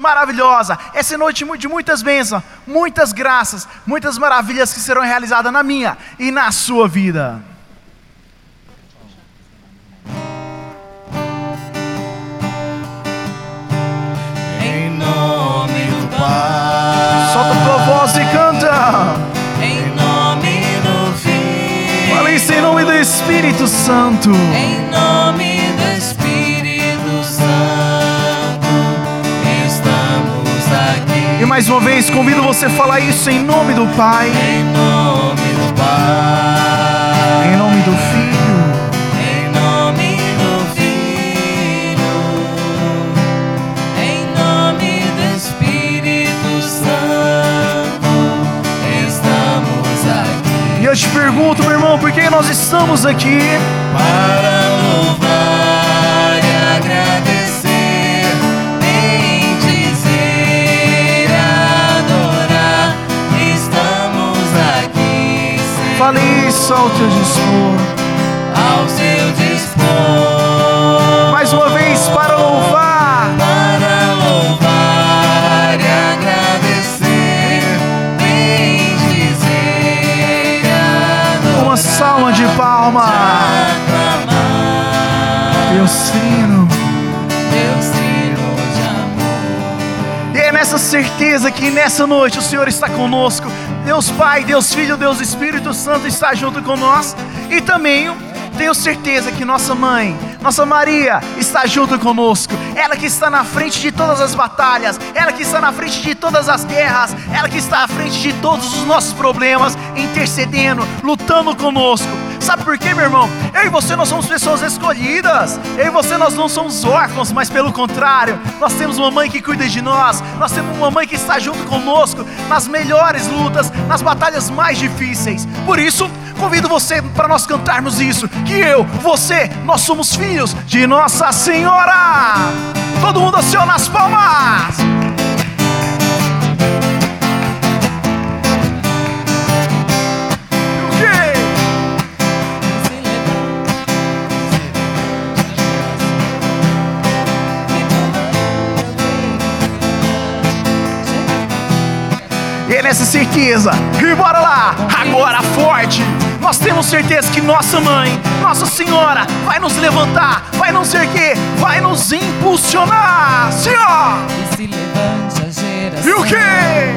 maravilhosa. Essa noite de muitas bênçãos, muitas graças, muitas maravilhas que serão realizadas na minha e na sua vida. Em nome do Pai. Solta a tua voz e canta. Em nome do Filho. Fala isso em nome do Espírito Santo. Em nome mais uma vez convido você a falar isso em nome do Pai, Em nome do Pai. em nome do Filho. Em nome do Filho, em nome do Espírito Santo, estamos aqui E eu te pergunto, meu irmão, por que nós estamos aqui? para Fale isso ao teu dispor. ao seu dispor. Mais uma vez para louvar. para louvar e agradecer, bendizer, adorar, Uma salva de palma. Deus trino. Deus trino de amor. E é nessa certeza que nessa noite o Senhor está conosco. Deus Pai, Deus Filho, Deus Espírito Santo está junto com nós. E também tenho certeza que nossa mãe, nossa Maria, está junto conosco. Ela que está na frente de todas as batalhas, ela que está na frente de todas as guerras, ela que está à frente de todos os nossos problemas, intercedendo, lutando conosco. Sabe por quê, meu irmão? Eu e você nós somos pessoas escolhidas. Eu e você nós não somos órfãos, mas pelo contrário, nós temos uma mãe que cuida de nós. Nós temos uma mãe que está junto conosco nas melhores lutas, nas batalhas mais difíceis. Por isso, convido você para nós cantarmos isso, que eu, você, nós somos filhos de Nossa Senhora. Todo mundo aciona as palmas. Nessa certeza, e bora lá, agora forte. Nós temos certeza que nossa mãe, Nossa Senhora, vai nos levantar, vai nos erguer, vai nos impulsionar. Senhor! E se levante a geração E o quê?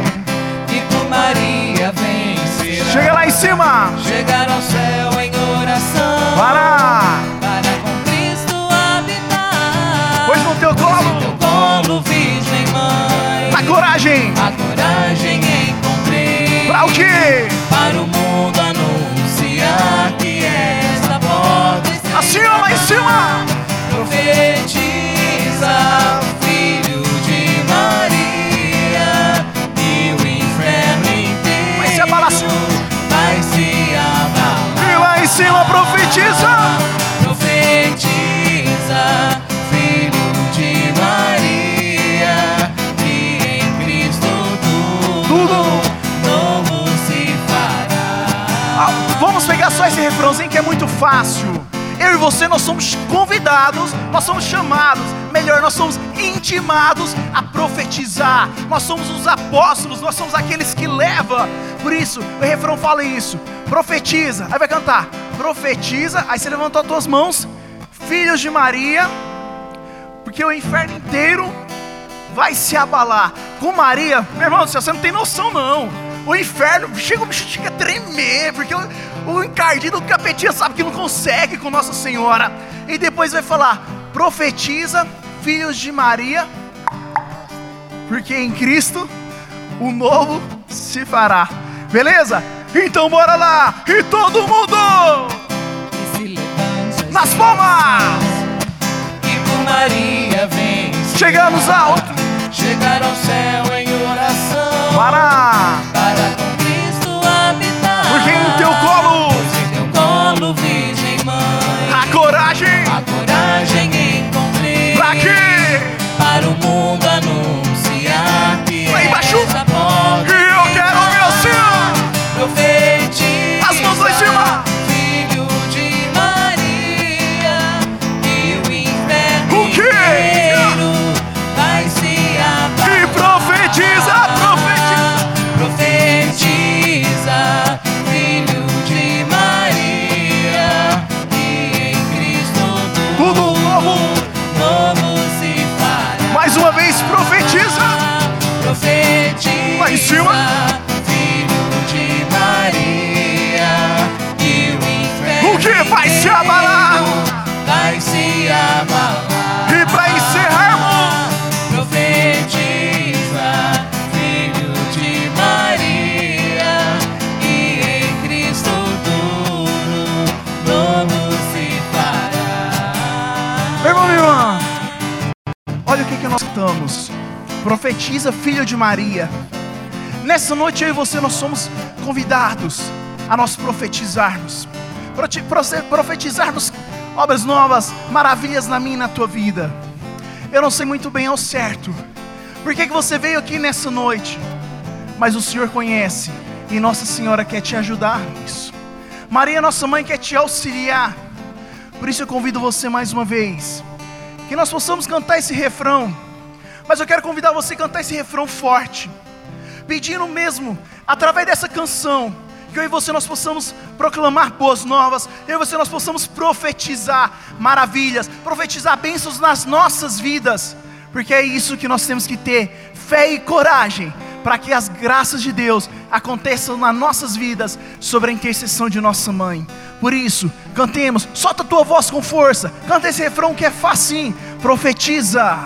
que com Maria vencerá. Chega lá em cima. Chegar ao céu em oração. Para! Para com Cristo habitar. Pois no teu Teu colo, colo, Virgem Mãe. a coragem. A coragem. Para o quê? Para o mundo anunciar que esta porta está ó, lá em cima. Profetiza, filho de Maria, e o inferno inteiro Vai se abalar, vai se abalar. E lá em cima. Profetiza, só esse refrãozinho que é muito fácil. Eu e você, nós somos convidados, nós somos chamados, melhor, nós somos intimados a profetizar. Nós somos os apóstolos, nós somos aqueles que levam. Por isso, o refrão fala isso: profetiza, aí vai cantar, profetiza, aí você levantou as tuas mãos, filhos de Maria, porque o inferno inteiro vai se abalar. Com Maria, meu irmão, você não tem noção não. O inferno chega, o bicho chega a tremer, porque o, o encardido, o capetinha sabe que não consegue com Nossa Senhora. E depois vai falar: profetiza, filhos de Maria, porque em Cristo o novo se fará. Beleza? Então bora lá! E todo mundo E nas palmas! que com Maria vence. Chegamos alto! Chegar ao céu em oração. Para! Filho de Maria, e o O que vai se abalar? vai se abalar. E para encerrarmos, Profetiza, filho de Maria, e em Cristo tudo novo se fará. meu irmão, minha irmã, olha o que, que nós estamos. Profetiza, filho de Maria. Nessa noite eu e você nós somos convidados a nós profetizarmos. Profetizarmos obras novas, maravilhas na minha e na tua vida. Eu não sei muito bem ao certo. Por que, que você veio aqui nessa noite? Mas o Senhor conhece e Nossa Senhora quer te ajudar nisso. Maria, nossa mãe, quer te auxiliar. Por isso eu convido você mais uma vez que nós possamos cantar esse refrão. Mas eu quero convidar você a cantar esse refrão forte, pedindo mesmo, através dessa canção, que eu e você nós possamos proclamar boas novas, eu e você nós possamos profetizar maravilhas, profetizar bênçãos nas nossas vidas, porque é isso que nós temos que ter, fé e coragem, para que as graças de Deus aconteçam nas nossas vidas, sobre a intercessão de nossa mãe. Por isso, cantemos, solta a tua voz com força, canta esse refrão que é facinho, profetiza.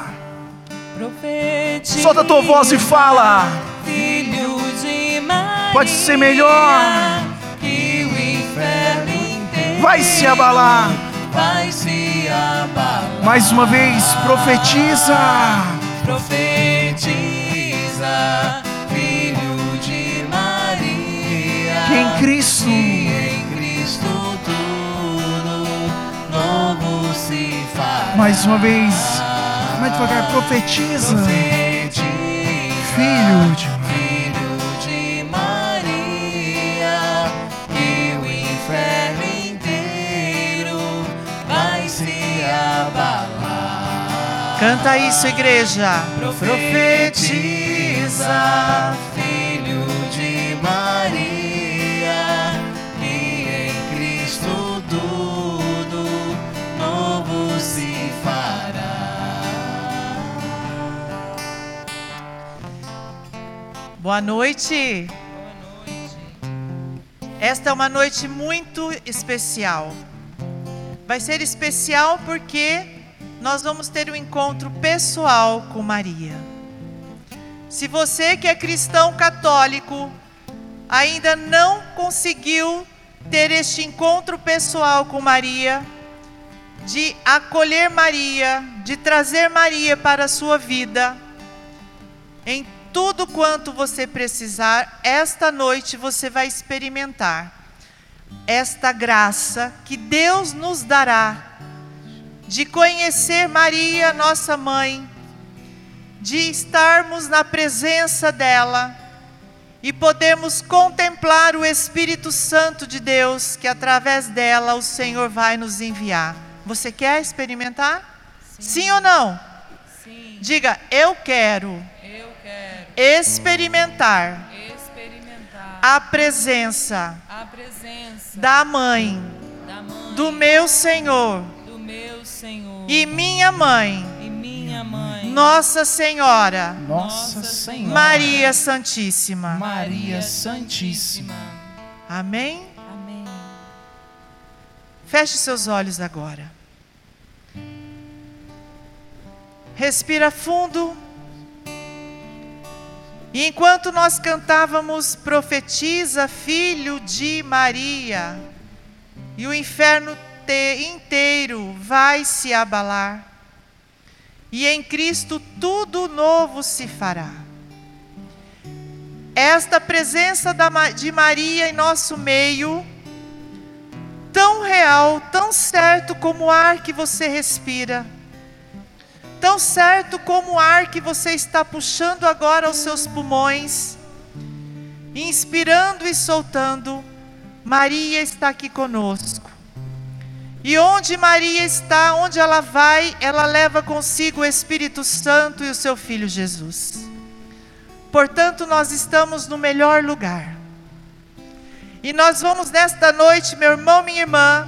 Profetiza, Solta a tua voz e fala. Filho de Maria, Pode ser melhor. que o inferno inteiro Vai se abalar. vai se abalar. Mais uma vez, profetiza. Profetiza, filho de Maria, Que em Cristo. Mais uma vez, mais devagar, profetiza. Profetiza, Filho de Canta isso, igreja. Profetiza, filho de Maria, que em Cristo tudo novo se fará. Boa noite. Esta é uma noite muito especial. Vai ser especial porque nós vamos ter um encontro pessoal com Maria. Se você que é cristão católico ainda não conseguiu ter este encontro pessoal com Maria, de acolher Maria, de trazer Maria para a sua vida, em tudo quanto você precisar, esta noite você vai experimentar esta graça que Deus nos dará de conhecer Maria, nossa mãe, de estarmos na presença dela e podermos contemplar o Espírito Santo de Deus, que através dela o Senhor vai nos enviar. Você quer experimentar? Sim, ou não? Sim, Diga, eu quero eu quero experimentar experimentar a presença a presença da mãe da mãe do meu Senhor e minha mãe, e minha mãe, Nossa Senhora, Nossa Senhora Maria Santíssima. Maria Santíssima. Amém? Amém. Feche seus olhos agora. Respira fundo. E enquanto nós cantávamos, profetiza, filho de Maria, e o inferno inteiro vai se abalar, e em Cristo tudo novo se fará. Esta presença de Maria em nosso meio, tão real, tão certo como o ar que você respira, tão certo como o ar que você está puxando agora aos seus pulmões, inspirando e soltando, Maria está aqui conosco. E onde Maria está, onde ela vai, ela leva consigo o Espírito Santo e o seu Filho Jesus. Portanto, nós estamos no melhor lugar. E nós vamos nesta noite, meu irmão, minha irmã,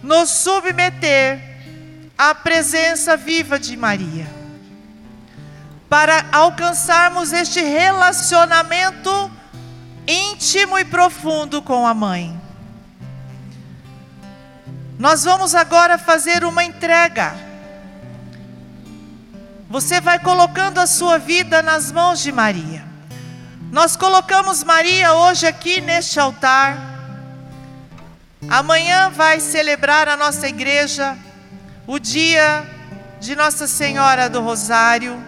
nos submeter à presença viva de Maria. para alcançarmos este relacionamento íntimo e profundo com a mãe. Nós vamos agora fazer uma entrega. Você vai colocando a sua vida nas mãos de Maria. Nós colocamos Maria hoje aqui neste altar. Amanhã vai celebrar a nossa igreja o dia de Nossa Senhora do Rosário.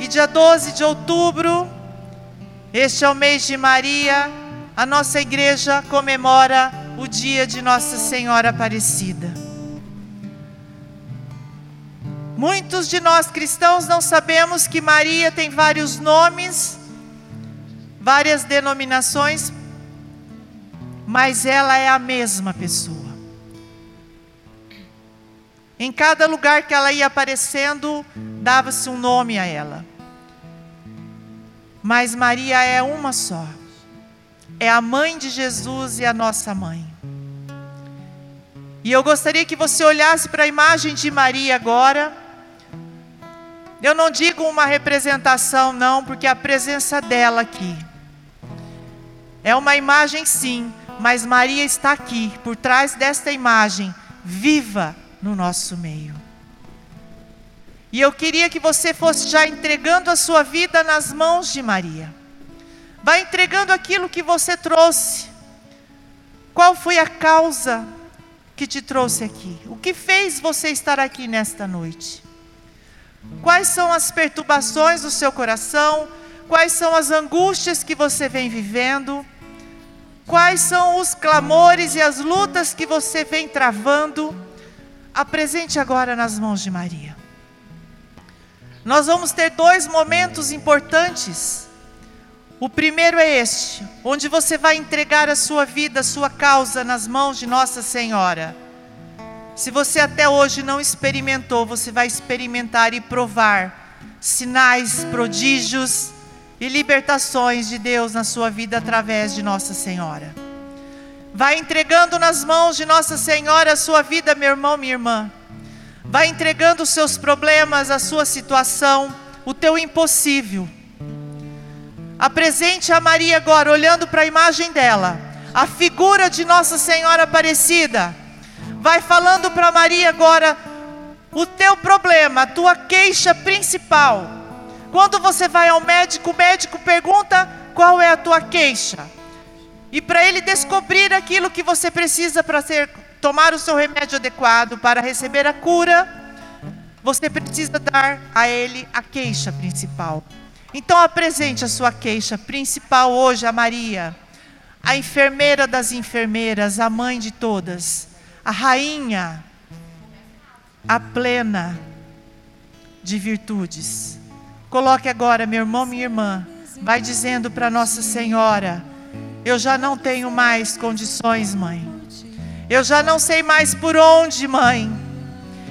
E dia 12 de outubro, este é o mês de Maria, a nossa igreja comemora o dia de Nossa Senhora Aparecida. Muitos de nós cristãos não sabemos que Maria tem vários nomes, várias denominações, mas ela é a mesma pessoa. Em cada lugar que ela ia aparecendo, dava-se um nome a ela. Mas Maria é uma só. É a mãe de Jesus e a nossa mãe. E eu gostaria que você olhasse para a imagem de Maria agora. Eu não digo uma representação, não, porque a presença dela aqui é uma imagem, sim, mas Maria está aqui, por trás desta imagem, viva no nosso meio. E eu queria que você fosse já entregando a sua vida nas mãos de Maria. Vai entregando aquilo que você trouxe. Qual foi a causa que te trouxe aqui? O que fez você estar aqui nesta noite? Quais são as perturbações do seu coração? Quais são as angústias que você vem vivendo? Quais são os clamores e as lutas que você vem travando? apresente agora nas mãos de Maria. Nós vamos ter dois momentos importantes. O primeiro é este, onde você vai entregar a sua vida, a sua causa nas mãos de Nossa Senhora. Se você até hoje não experimentou, você vai experimentar e provar sinais, prodígios e libertações de Deus na sua vida através de Nossa Senhora. Vai entregando nas mãos de Nossa Senhora a sua vida, meu irmão, minha irmã. Vai entregando os seus problemas, a sua situação, o teu impossível. Apresente a Maria agora, olhando para a imagem dela, a figura de Nossa Senhora Aparecida. Vai falando para Maria agora o teu problema, a tua queixa principal. Quando você vai ao médico, o médico pergunta qual é a tua queixa. E para ele descobrir aquilo que você precisa para ser tomar o seu remédio adequado, para receber a cura, você precisa dar a ele a queixa principal. Então apresente a sua queixa principal hoje a Maria, a enfermeira das enfermeiras, a mãe de todas, a rainha, a plena de virtudes. Coloque agora, meu irmão, minha irmã, vai dizendo para Nossa Senhora, eu já não tenho mais condições, mãe. Eu já não sei mais por onde, mãe.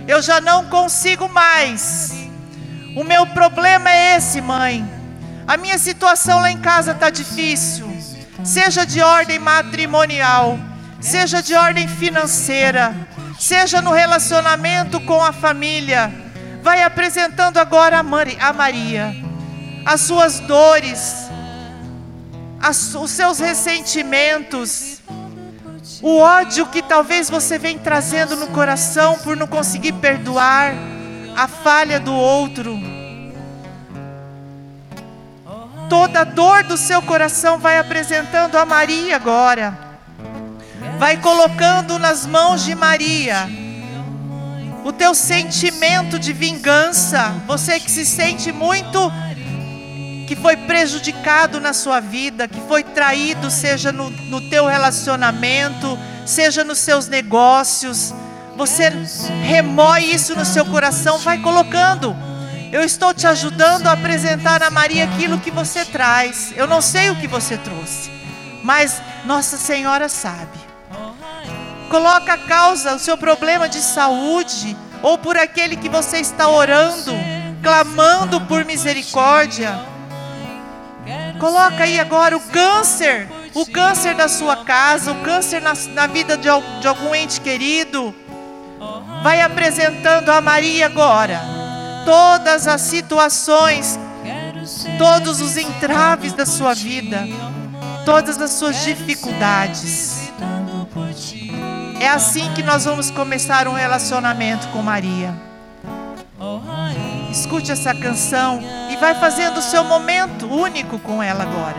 Eu já não consigo mais. O meu problema é esse, mãe. A minha situação lá em casa está difícil. Seja de ordem matrimonial, seja de ordem financeira, seja no relacionamento com a família. Vai apresentando agora a Maria as suas dores, as, os seus ressentimentos, o ódio que talvez você vem trazendo no coração por não conseguir perdoar a falha do outro. Toda dor do seu coração vai apresentando a Maria agora. Vai colocando nas mãos de Maria o teu sentimento de vingança. Você que se sente muito que foi prejudicado na sua vida, que foi traído, seja no, no teu relacionamento, seja nos seus negócios. Você remoe isso no seu coração, vai colocando. Eu estou te ajudando a apresentar a Maria aquilo que você traz. Eu não sei o que você trouxe, mas Nossa Senhora sabe. Coloca a causa, o seu problema de saúde, ou por aquele que você está orando, clamando por misericórdia Coloca aí agora o câncer, o câncer da sua casa, o câncer na, na vida de, de algum ente querido. Vai apresentando a Maria agora todas as situações todos os entraves da sua vida, todas as suas dificuldades. É assim que nós vamos começar um relacionamento com Maria. Escute essa canção e vai fazendo o seu momento único com ela agora.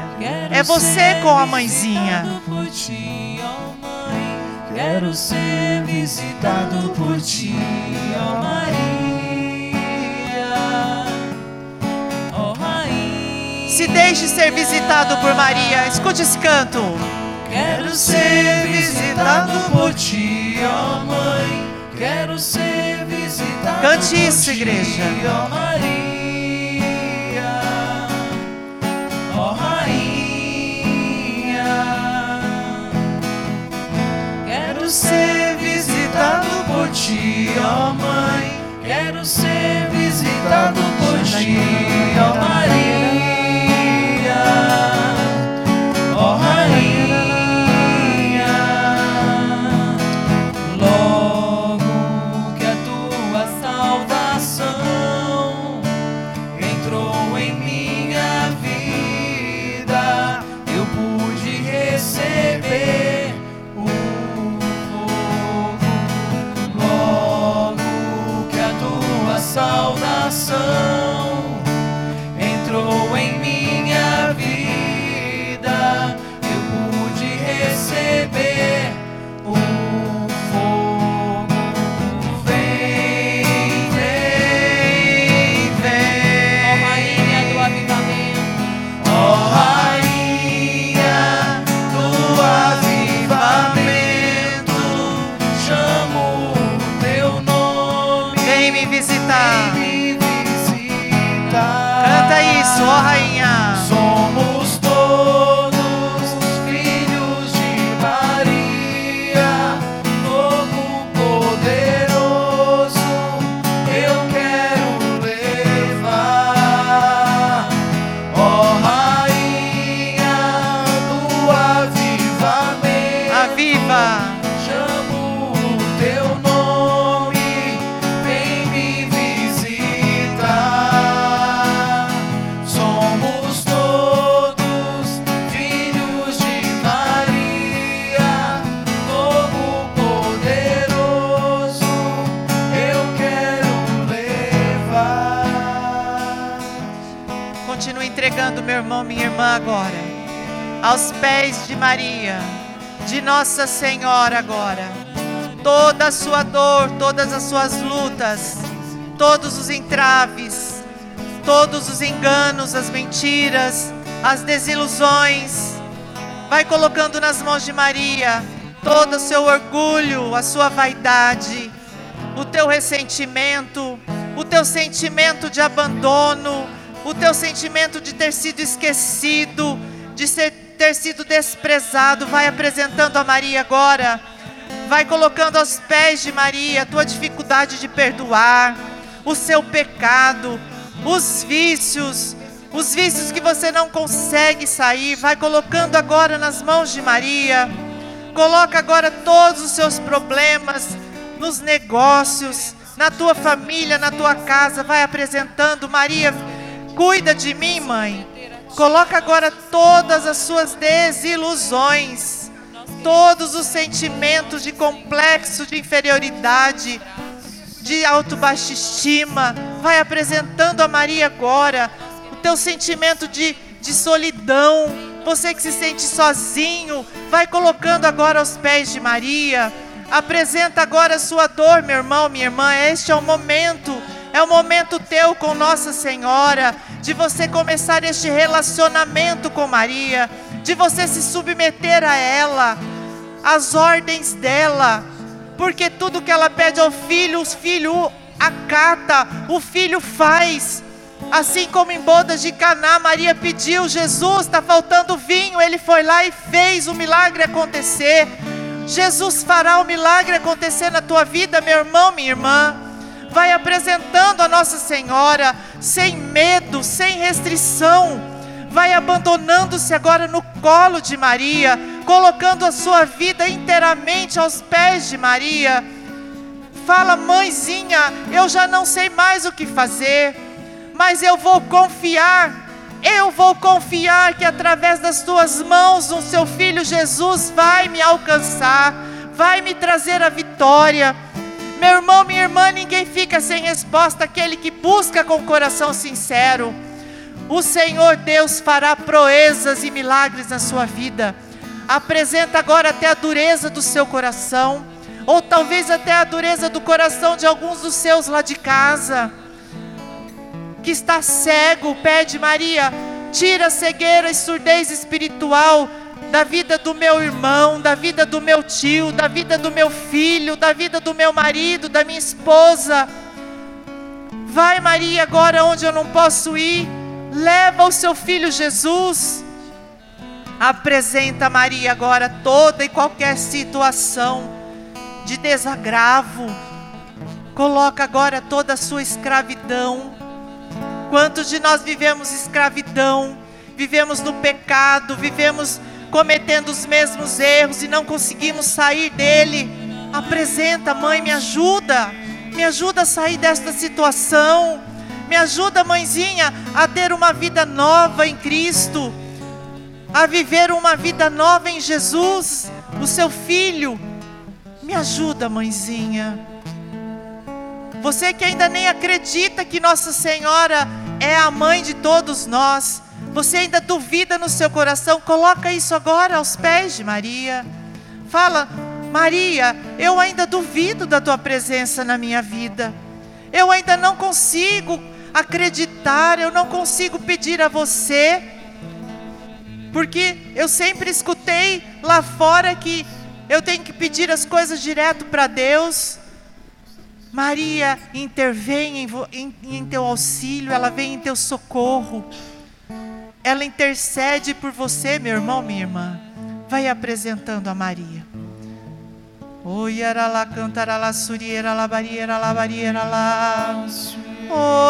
É você com a mãezinha. Quero ser visitado por ti, Se deixe ser visitado por Maria. Escute esse canto. Quero ser visitado por ti, ó Mãe. Quero ser visitado Cante por isso, ti, igreja. ó Maria, ó Rainha. Quero ser visitado por ti, ó Mãe. Quero ser visitado por ti, ó Maria, Entregando meu irmão, minha irmã agora. Aos pés de Maria, de Nossa Senhora agora. Toda a sua dor, todas as suas lutas, todos os entraves, todos os enganos, as mentiras, as desilusões. Vai colocando nas mãos de Maria todo o seu orgulho, a sua vaidade, o teu ressentimento, o teu sentimento de abandono, o teu sentimento de ter sido esquecido, de ser, ter sido desprezado. Vai apresentando a Maria agora. Vai colocando aos pés de Maria a tua dificuldade de perdoar, o seu pecado, os vícios, os vícios que você não consegue sair. Vai colocando agora nas mãos de Maria. Coloca agora todos os seus problemas nos negócios, na tua família, na tua casa. Vai apresentando, Maria, cuida de mim, mãe. Coloca agora todas as suas desilusões, todos os sentimentos de complexo de inferioridade, de auto-baixa estima. Vai apresentando a Maria agora o teu sentimento de, de solidão. Você que se sente sozinho, vai colocando agora aos pés de Maria. Apresenta agora a sua dor, meu irmão, minha irmã. Este é o momento, é o momento teu com Nossa Senhora, de você começar este relacionamento com Maria, de você se submeter a ela, às ordens dela, porque tudo que ela pede ao filho, os filho acata, o filho faz. Assim como em bodas de Caná, Maria pediu, Jesus, está faltando vinho, ele foi lá e fez o milagre acontecer. Jesus fará o milagre acontecer na tua vida, meu irmão, minha irmã. Vai apresentando a Nossa Senhora, sem medo, sem restrição. Vai abandonando-se agora no colo de Maria, colocando a sua vida inteiramente aos pés de Maria. Fala, mãezinha, eu já não sei mais o que fazer, mas eu vou confiar Eu vou confiar que através das tuas mãos o seu filho Jesus vai me alcançar, vai me trazer a vitória. Meu irmão, minha irmã, ninguém fica sem resposta, aquele que busca com coração sincero. O Senhor Deus fará proezas e milagres na sua vida. Apresenta agora até a dureza do seu coração, ou talvez até a dureza do coração de alguns dos seus lá de casa, que está cego, pede Maria, tira a cegueira e surdez espiritual da vida do meu irmão, da vida do meu tio, da vida do meu filho, da vida do meu marido, da minha esposa. Vai, Maria, agora onde eu não posso ir, leva o seu filho Jesus. Apresenta Maria agora toda e qualquer situação de desagravo. Coloca agora toda a sua escravidão. Quantos de nós vivemos escravidão? Vivemos no pecado, vivemos cometendo os mesmos erros e não conseguimos sair dele. Apresenta, mãe, me ajuda. Me ajuda a sair desta situação. Me ajuda, mãezinha, a ter uma vida nova em Cristo a viver uma vida nova em Jesus, o seu filho. Me ajuda, mãezinha. Você que ainda nem acredita que Nossa Senhora é a mãe de todos nós, você ainda duvida no seu coração, coloca isso agora aos pés de Maria. Fala, Maria, eu ainda duvido da tua presença na minha vida. Eu ainda não consigo acreditar, eu não consigo pedir a você porque eu sempre escutei lá fora que eu tenho que pedir as coisas direto para Deus. Maria intervém em, em, em, teu auxílio, ela vem em teu socorro, ela intercede por você, meu irmão, minha irmã. Vai apresentando a Maria. Oi, aralá, cantaralá, suriera, labariera, labariera, lá.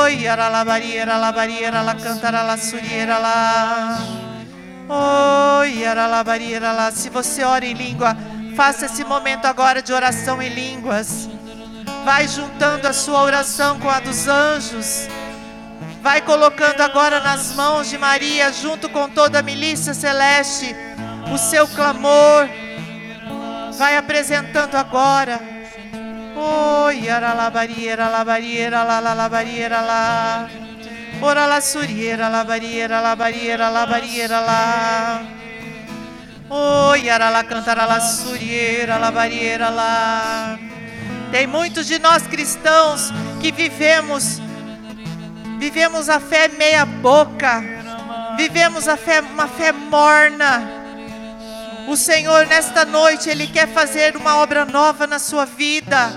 Oi, aralá, bariera, labariera, lá, cantaralá, suriera, lá. Oi, lá. Se você ora em língua, faça esse momento agora de oração em línguas. Vai juntando a sua oração com a dos anjos. Vai colocando agora nas mãos de Maria, junto com toda a milícia celeste, o seu clamor. Vai apresentando agora. Oi, aralabariera, labariera, la, la, labariera, lá. Ora la suriera, la barriera, la barriera, la barriera lá. Oi, ara la cantará la suriera, la barriera lá. Tem muitos de nós cristãos que vivemos vivemos a fé meia boca. Vivemos a fé uma fé morna. O Senhor nesta noite ele quer fazer uma obra nova na sua vida.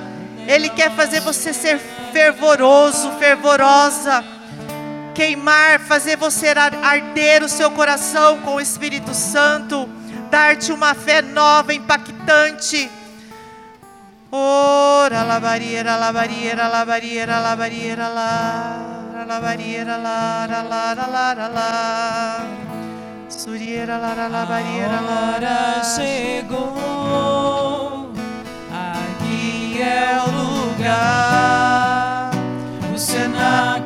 Ele quer fazer você ser fervoroso, fervorosa queimar, fazer você arder o seu coração com o Espírito Santo, dar-te uma fé nova, impactante. Ora, labarieira, labarieira, labarieira, labarieira, lá, labarieira, lá, lá, lá, lá, lá, lá. Surieira, lá, lá, labarieira, lá. chegou, aqui é o lugar, o cenáculo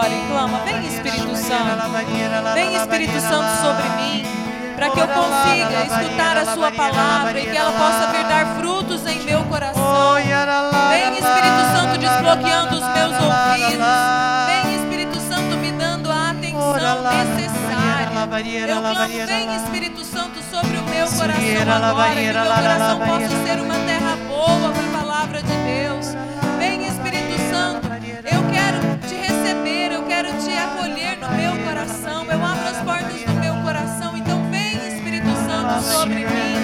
agora e clama: Vem Espírito Santo, vem Espírito Santo sobre mim, para que eu consiga escutar a Sua palavra e que ela possa vir dar frutos em meu coração. Vem Espírito Santo desbloqueando os meus ouvidos. Vem Espírito Santo me dando a atenção necessária. Eu clamo, vem Espírito Santo sobre o meu coração agora, que meu coração possa ser uma terra boa para a palavra de Deus. Vem Espírito Santo, eu quero quero te acolher no meu coração. Eu abro as portas do meu coração, então vem Espírito Santo sobre mim.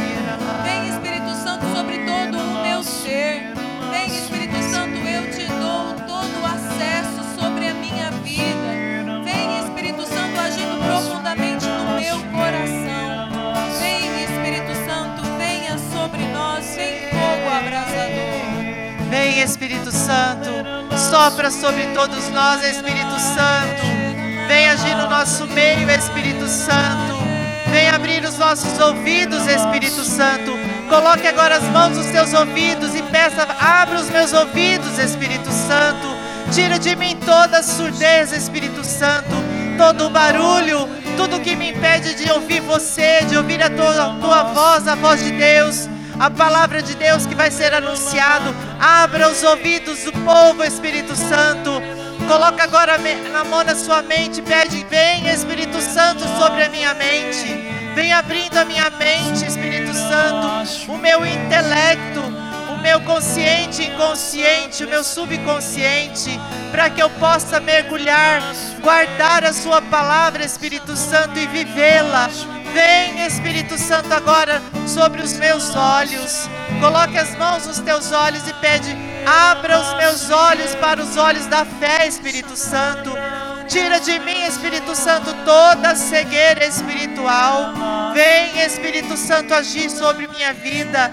Vem Espírito Santo sobre todo o meu ser. Vem Espírito Santo, eu te dou todo o acesso sobre a minha vida. Vem Espírito Santo agindo profundamente no meu coração. Vem Espírito Santo, sopra sobre todos nós, Espírito Santo. Vem agir no nosso meio, Espírito Santo. Vem abrir os nossos ouvidos, Espírito Santo. Coloque agora as mãos nos teus ouvidos e peça, abra os meus ouvidos, Espírito Santo. Tira de mim toda a surdez, Espírito Santo, todo barulho, tudo que me impede de ouvir você, de ouvir a tua, tua voz, a voz de Deus a palavra de Deus que vai ser anunciado. Abra os ouvidos do povo, Espírito Santo. Coloca agora na mão na sua mente, pede, vem Espírito Santo sobre a minha mente. Vem abrindo a minha mente, Espírito Santo, o meu intelecto, meu consciente, inconsciente, o meu subconsciente, para que eu possa mergulhar, guardar a sua palavra, Espírito Santo, e vivê-la. Vem, Espírito Santo, agora sobre os meus olhos. Coloque as mãos nos teus olhos e pede: abra os meus olhos para os olhos da fé, Espírito Santo. Tira de mim, Espírito Santo, toda cegueira espiritual. Vem, Espírito Santo, agir sobre minha vida.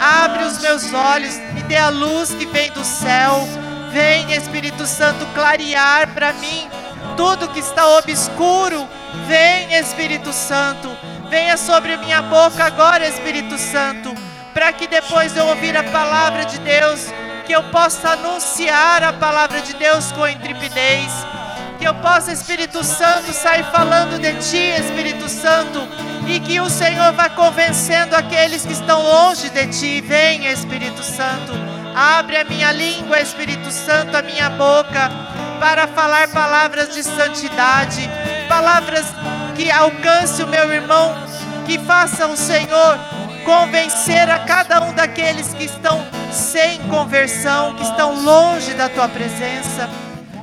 Abre os meus olhos, me dê a luz que vem do céu. Vem, Espírito Santo, clarear para mim tudo que está obscuro. Vem, Espírito Santo, venha sobre minha boca agora, Espírito Santo, para que depois de eu ouvir a palavra de Deus, que eu possa anunciar a palavra de Deus com intrepidez. Que eu possa, Espírito Santo, sair falando de Ti, Espírito Santo, e que o Senhor vá convencendo aqueles que estão longe de Ti. Vem, Espírito Santo, abre a minha língua, Espírito Santo, a minha boca, para falar palavras de santidade, palavras que alcance o meu irmão, que faça o Senhor convencer a cada um daqueles que estão sem conversão, que estão longe da tua presença.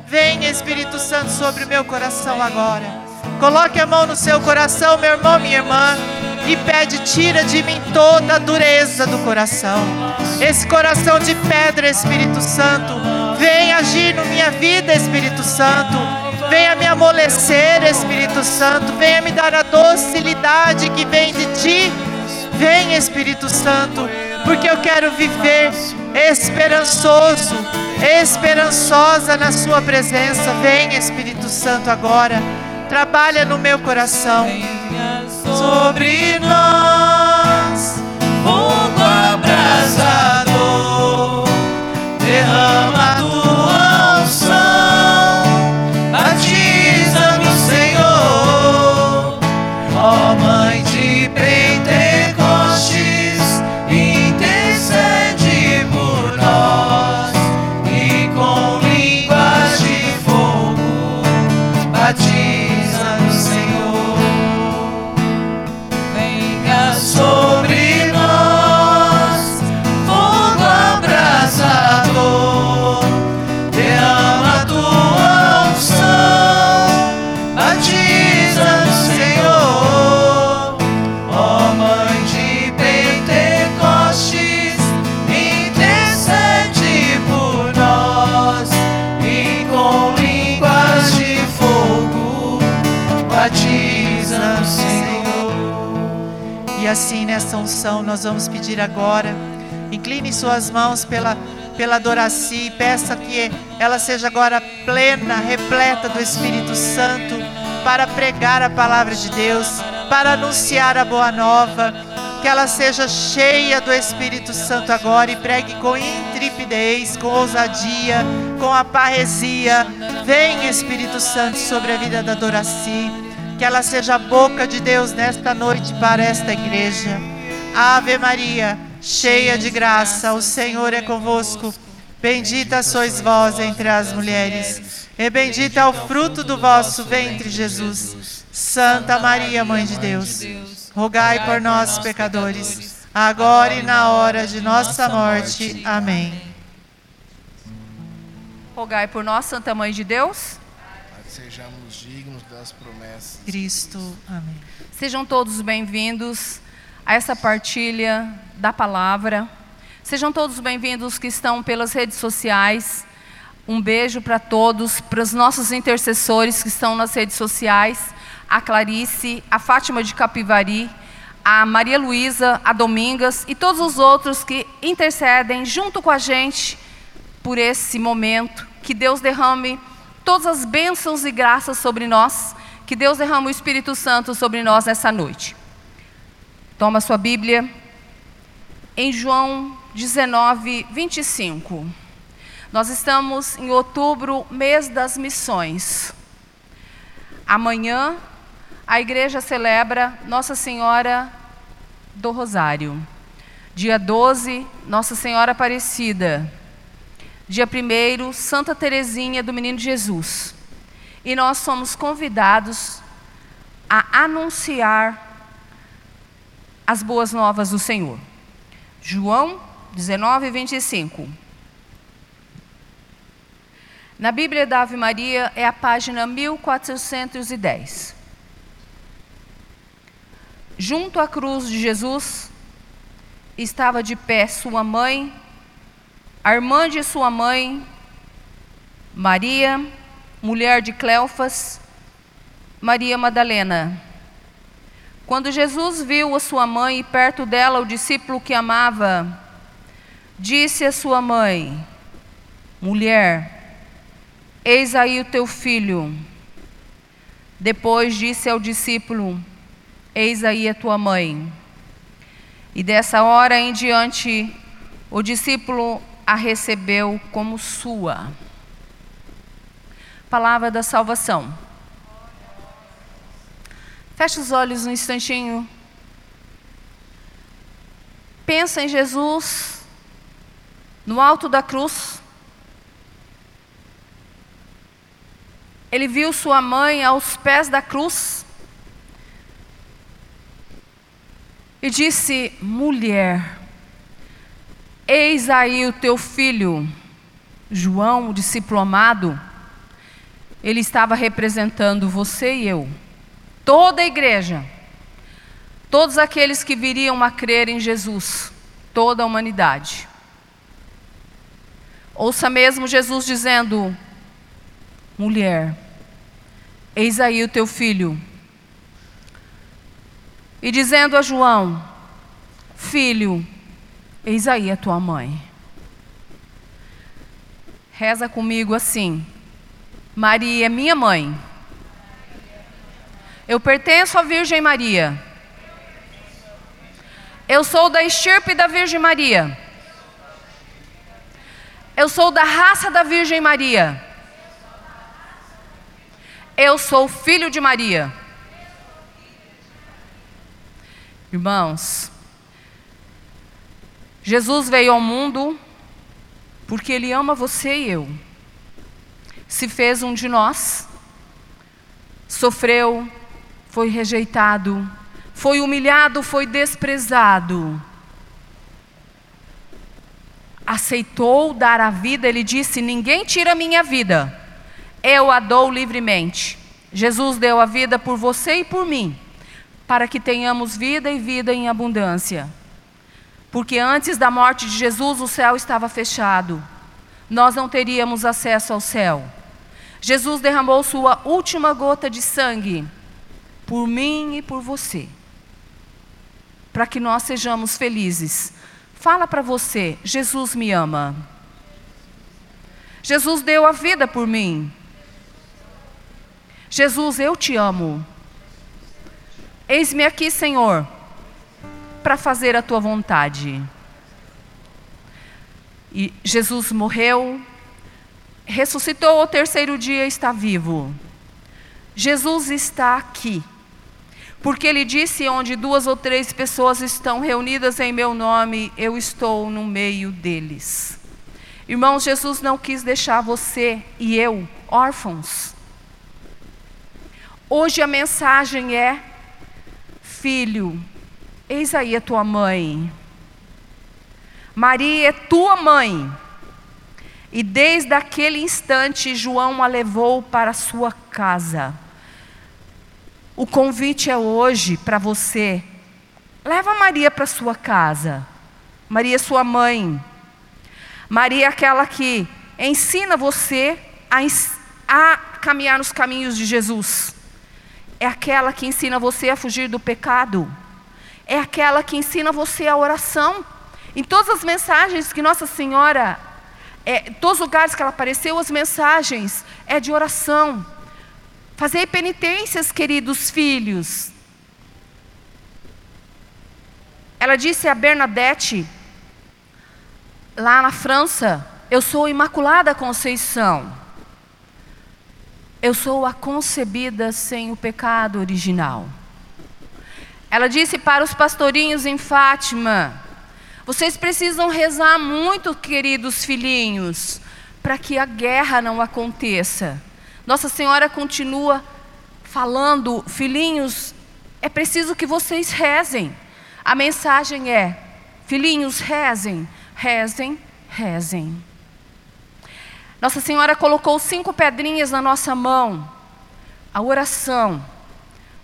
Vem, Espírito Santo, sobre o meu coração agora. Coloque a mão no seu coração, meu irmão, minha irmã, e pede: tira de mim toda a dureza do coração. Esse coração de pedra, Espírito Santo, vem agir na minha vida, Espírito Santo. Venha me amolecer, Espírito Santo. Venha me dar a docilidade que vem de ti. Vem, Espírito Santo, porque eu quero viver esperançoso, esperançosa na Sua presença. Vem, Espírito Santo, agora. Trabalha no meu coração. Sobre nós, unção, nós vamos pedir agora. Incline suas mãos pela, pela Doraci. Peça que ela seja agora plena, repleta do Espírito Santo para pregar a palavra de Deus, para anunciar a boa nova. Que ela seja cheia do Espírito Santo agora e pregue com intrepidez, com ousadia, com a parresia. Vem, Espírito Santo, sobre a vida da Doraci. Que ela seja a boca de Deus nesta noite para esta igreja. Ave Maria, cheia de graça, o Senhor é convosco. Bendita sois vós entre as mulheres, e bendito é o fruto do vosso ventre, Jesus. Santa Maria, Mãe de Deus, rogai por nós, pecadores, agora e na hora de nossa morte. Amém. Rogai por nós, Santa Mãe de Deus. Para que sejamos dignos das promessas. Cristo. Amém. Sejam todos bem-vindos a essa partilha da palavra. Sejam todos bem-vindos que estão pelas redes sociais. Um beijo para todos, para os nossos intercessores que estão nas redes sociais, a Clarice, a Fátima de Capivari, a Maria Luísa, a Domingas e todos os outros que intercedem junto com a gente por esse momento. Que Deus derrame todas as bênçãos e graças sobre nós. Que Deus derrame o Espírito Santo sobre nós nessa noite. Toma sua Bíblia. Em João 19, 25. Nós estamos em outubro, mês das missões. Amanhã, a igreja celebra Nossa Senhora do Rosário. Dia 12, Nossa Senhora Aparecida. Dia 1, Santa Teresinha do Menino Jesus. E nós somos convidados a anunciar as boas novas do Senhor. João 19, 25. Na Bíblia da Ave Maria é a página 1410. Junto à cruz de Jesus estava de pé sua mãe, a irmã de sua mãe, Maria, mulher de Cleofas, Maria Madalena. Quando Jesus viu a sua mãe e perto dela o discípulo que amava, disse a sua mãe: Mulher, eis aí o teu filho. Depois disse ao discípulo: Eis aí a tua mãe. E dessa hora em diante, o discípulo a recebeu como sua. Palavra da salvação. Feche os olhos um instantinho. Pensa em Jesus no alto da cruz. Ele viu sua mãe aos pés da cruz e disse: Mulher, eis aí o teu filho. João, o discípulo amado, ele estava representando você e eu toda a igreja, todos aqueles que viriam a crer em Jesus, toda a humanidade. Ouça mesmo Jesus dizendo: Mulher, eis aí o teu filho. E dizendo a João: Filho, eis aí a tua mãe. Reza comigo assim: Maria é minha mãe. Eu pertenço à Virgem Maria. Eu sou da estirpe da Virgem Maria. Eu sou da raça da Virgem Maria. Eu sou filho de Maria. Irmãos, Jesus veio ao mundo porque Ele ama você e eu. Se fez um de nós, sofreu, foi rejeitado, foi humilhado, foi desprezado. Aceitou dar a vida, ele disse: Ninguém tira a minha vida, eu a dou livremente. Jesus deu a vida por você e por mim, para que tenhamos vida e vida em abundância. Porque antes da morte de Jesus o céu estava fechado, nós não teríamos acesso ao céu. Jesus derramou sua última gota de sangue por mim e por você. para que nós sejamos felizes. Fala para você: Jesus me ama. Jesus deu a vida por mim. Jesus, eu te amo. Eis-me aqui, Senhor, para fazer a tua vontade. E Jesus morreu, ressuscitou ao terceiro dia, está vivo. Jesus está aqui. Porque ele disse: onde duas ou três pessoas estão reunidas em meu nome, eu estou no meio deles. Irmãos, Jesus não quis deixar você e eu órfãos. Hoje a mensagem é: Filho, eis aí a tua mãe. Maria é tua mãe. E desde aquele instante, João a levou para sua casa. O convite é hoje para você. Leva Maria para sua casa. Maria, sua mãe. Maria, é aquela que ensina você a, a caminhar nos caminhos de Jesus. É aquela que ensina você a fugir do pecado. É aquela que ensina você a oração. Em todas as mensagens que Nossa Senhora, é, todos os lugares que ela apareceu, as mensagens é de oração. Fazei penitências, queridos filhos. Ela disse a Bernadette, lá na França, eu sou Imaculada Conceição. Eu sou a concebida sem o pecado original. Ela disse para os pastorinhos em Fátima: Vocês precisam rezar muito, queridos filhinhos, para que a guerra não aconteça. Nossa Senhora continua falando, filhinhos, é preciso que vocês rezem. A mensagem é: filhinhos, rezem, rezem, rezem. Nossa Senhora colocou cinco pedrinhas na nossa mão: a oração,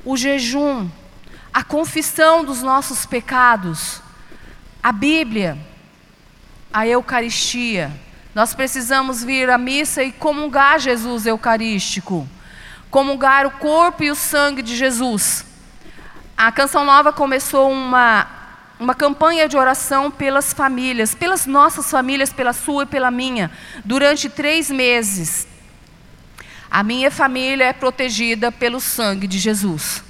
o jejum, a confissão dos nossos pecados, a Bíblia, a Eucaristia nós precisamos vir à missa e comungar Jesus Eucarístico, comungar o corpo e o sangue de Jesus. A Canção Nova começou uma, uma campanha de oração pelas famílias, pelas nossas famílias, pela sua e pela minha, durante três meses. A minha família é protegida pelo sangue de Jesus.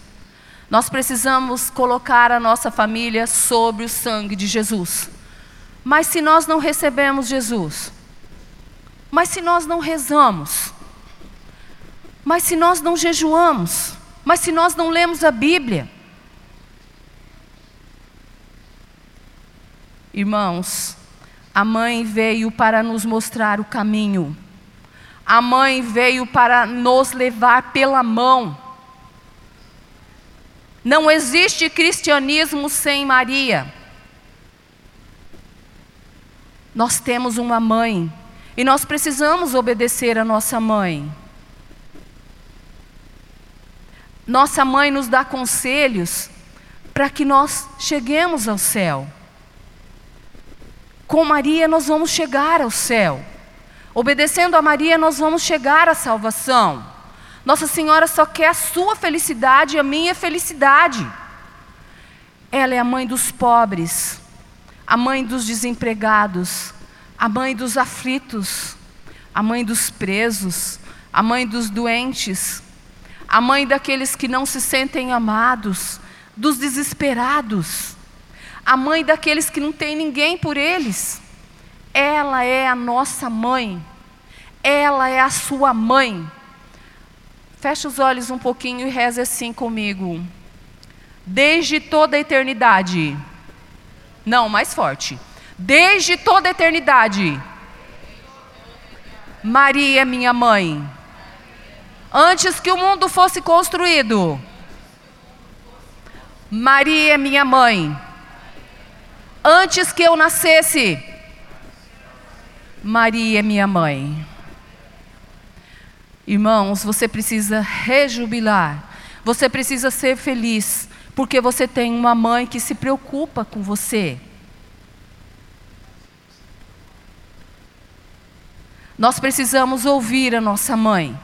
Nós precisamos colocar a nossa família sobre o sangue de Jesus. Mas se nós não recebemos Jesus, mas se nós não rezamos, mas se nós não jejuamos, mas se nós não lemos a Bíblia, irmãos, a mãe veio para nos mostrar o caminho, a mãe veio para nos levar pela mão. Não existe cristianismo sem Maria. Nós temos uma mãe e nós precisamos obedecer a nossa mãe. Nossa mãe nos dá conselhos para que nós cheguemos ao céu. Com Maria nós vamos chegar ao céu. Obedecendo a Maria nós vamos chegar à salvação. Nossa Senhora só quer a sua felicidade e a minha felicidade. Ela é a mãe dos pobres, a mãe dos desempregados, a mãe dos aflitos, a mãe dos presos, a mãe dos doentes, a mãe daqueles que não se sentem amados, dos desesperados, a mãe daqueles que não tem ninguém por eles. Ela é a nossa mãe, ela é a sua mãe. Feche os olhos um pouquinho e reze assim comigo. Desde toda a eternidade. Não, mais forte desde toda a eternidade. Maria é minha mãe. Antes que o mundo fosse construído, Maria é minha mãe. Antes que eu nascesse, Maria é minha mãe. Irmãos, você precisa rejubilar, você precisa ser feliz, porque você tem uma mãe que se preocupa com você. Nós precisamos ouvir a nossa mãe.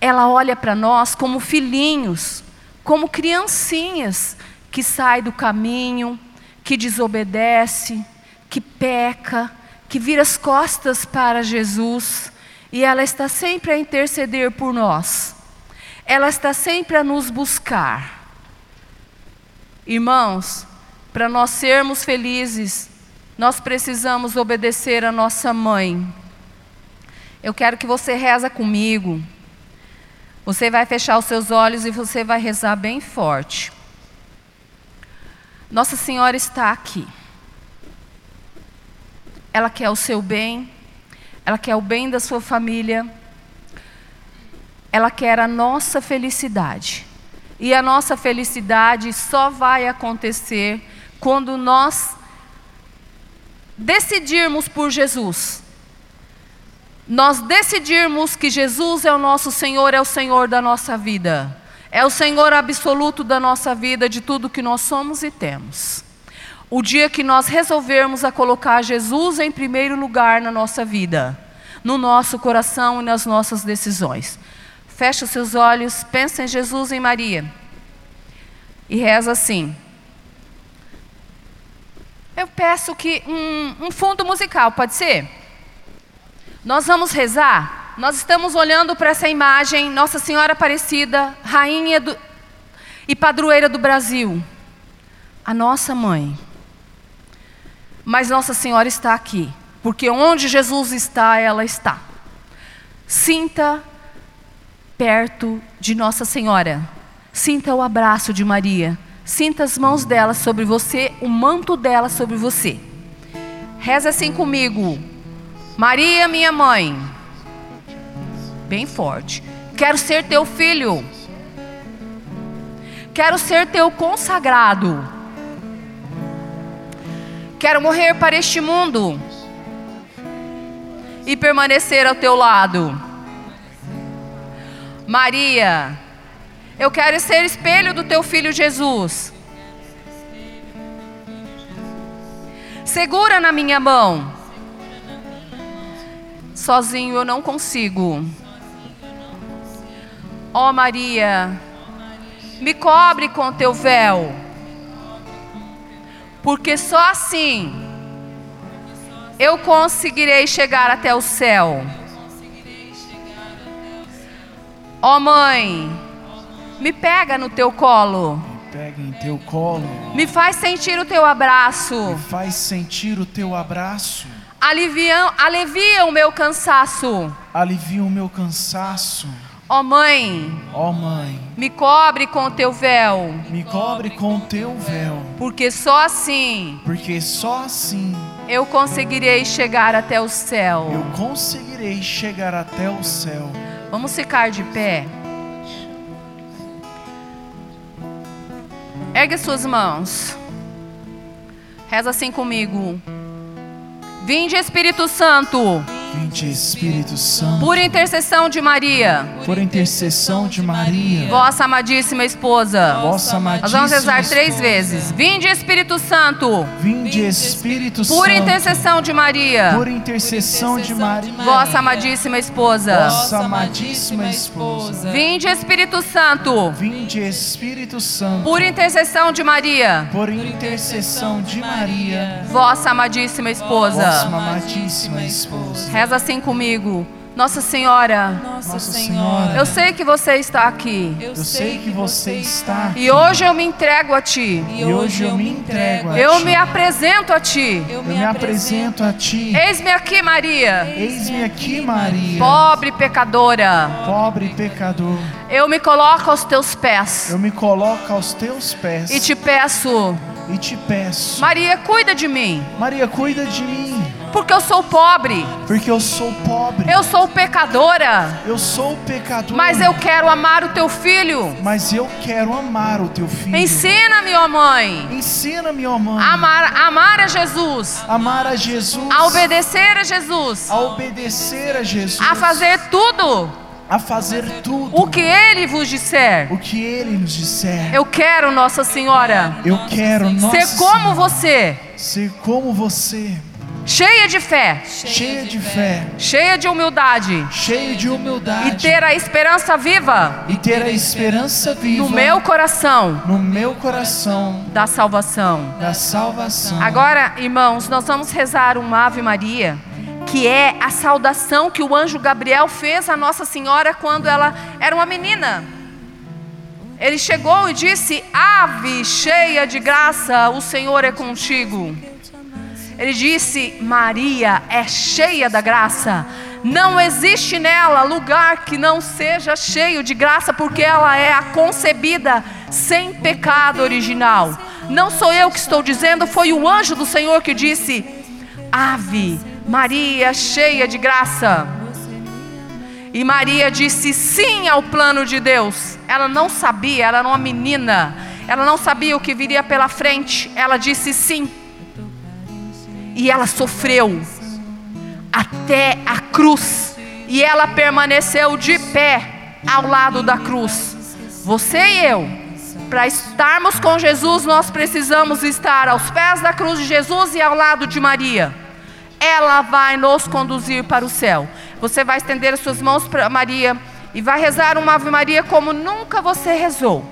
Ela olha para nós como filhinhos, como criancinhas que sai do caminho, que desobedece, que peca, que vira as costas para Jesus, e ela está sempre a interceder por nós. Ela está sempre a nos buscar. Irmãos, para nós sermos felizes, nós precisamos obedecer a nossa mãe. Eu quero que você reza comigo. Você vai fechar os seus olhos e você vai rezar bem forte. Nossa Senhora está aqui. Ela quer o seu bem, ela quer o bem da sua família, ela quer a nossa felicidade. E a nossa felicidade só vai acontecer quando nós decidirmos por Jesus. Nós decidirmos que Jesus é o nosso Senhor, é o Senhor da nossa vida. É o Senhor absoluto da nossa vida, de tudo que nós somos e temos. O dia que nós resolvermos a colocar Jesus em primeiro lugar na nossa vida, no nosso coração e nas nossas decisões. Feche os seus olhos, pensa em Jesus e em Maria. E reza assim. Eu peço que um, um fundo musical, pode ser? Nós vamos rezar. Nós estamos olhando para essa imagem, Nossa Senhora Aparecida, rainha do, e padroeira do Brasil, a nossa mãe. Mas Nossa Senhora está aqui, porque onde Jesus está, ela está. Sinta perto de Nossa Senhora. Sinta o abraço de Maria. Sinta as mãos dela sobre você, o manto dela sobre você. Reza assim comigo. Maria, minha mãe. Bem forte. Quero ser teu filho. Quero ser teu consagrado. Quero morrer para este mundo e permanecer ao teu lado. Maria, eu quero ser espelho do teu filho Jesus. Segura na minha mão. Sozinho eu não consigo. Ó oh Maria, me cobre com teu véu. Porque só assim eu conseguirei chegar até o céu. Ó oh mãe, me pega no teu colo. Pega em teu colo. Me faz sentir o teu abraço. Me faz sentir o teu abraço. Alivia, alivia o meu cansaço. Alivia o meu cansaço. Ó oh mãe, ó oh mãe, me cobre com o teu véu. Me cobre com o teu véu. Porque só assim, porque só assim eu conseguirei chegar até o céu. Eu conseguirei chegar até o céu. Vamos ficar de pé. Ergue suas mãos. Reza assim comigo. Vinde Espírito Santo. Vinde Espírito Santo. Por intercessão de Maria. Por intercessão de Maria. Vossa amadíssima esposa. Vossa amadíssima Nós vamos rezar esposa. três vezes. Vinde Espírito Santo. Vinde Espírito Santo. Por intercessão de Maria. Por intercessão de Maria. Vossa amadíssima esposa. Vossa amadíssima esposa. Vinde Espírito Santo. Vinde Espírito Santo. Por intercessão de Maria. Por intercessão de Maria. Vossa amadíssima esposa. Vossa amadíssima esposa. Reza assim comigo. Nossa Senhora, Nossa Senhora, eu sei que você está aqui. eu sei que você está aqui. E hoje eu me entrego a Ti. E hoje eu me entrego a Eu ti. me apresento a Ti. Eu me apresento a ti. Eis-me aqui, Maria, Eis-me aqui, Maria, pobre pecadora. pobre pecador. Eu me coloco aos Teus pés Eu me coloco aos teus pés e te peço, e te peço. Maria, cuida de mim, Maria, cuida de mim, porque eu sou pobre, porque eu sou pobre. eu sou pecadora, Eu sou pecador. mas eu quero amar o Teu filho. Mas eu quero amar o teu filho. Ensina-me, ó Mãe, Ensina-me, ó mãe, a amar, a amar a Jesus, amar a Jesus, a obedecer a Jesus, a obedecer a Jesus, a fazer tudo a fazer tudo o que Ele vos disser. o que Ele nos disser. Eu quero, Nossa Senhora, Eu quero nossa ser como Senhora, você. ser como você. Cheia de fé, cheia de fé, cheia de humildade cheio de humildade e ter a esperança viva e ter a esperança viva no meu coração no meu coração da salvação. da salvação. Agora, irmãos, nós vamos rezar uma Ave Maria, que é a saudação que o anjo Gabriel fez à Nossa Senhora quando ela era uma menina. Ele chegou e disse: Ave cheia de graça, o Senhor é contigo. Ele disse: Maria é cheia da graça. Não existe nela lugar que não seja cheio de graça, porque ela é a concebida sem pecado original. Não sou eu que estou dizendo, foi o anjo do Senhor que disse: Ave Maria, cheia de graça. E Maria disse sim ao plano de Deus. Ela não sabia, ela era uma menina. Ela não sabia o que viria pela frente. Ela disse sim. E ela sofreu até a cruz. E ela permaneceu de pé ao lado da cruz. Você e eu, para estarmos com Jesus, nós precisamos estar aos pés da cruz de Jesus e ao lado de Maria. Ela vai nos conduzir para o céu. Você vai estender as suas mãos para Maria e vai rezar uma Ave Maria como nunca você rezou.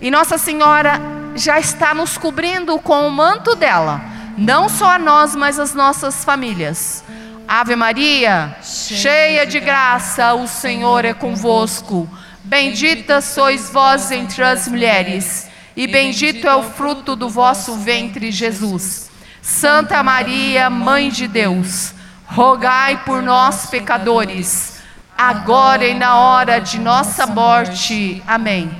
E Nossa Senhora já está nos cobrindo com o manto dela, não só a nós, mas as nossas famílias. Ave Maria, cheia de graça, o Senhor é convosco. Bendita sois vós entre as mulheres, e bendito é o fruto do vosso ventre, Jesus. Santa Maria, Mãe de Deus, rogai por nós, pecadores, agora e na hora de nossa morte. Amém.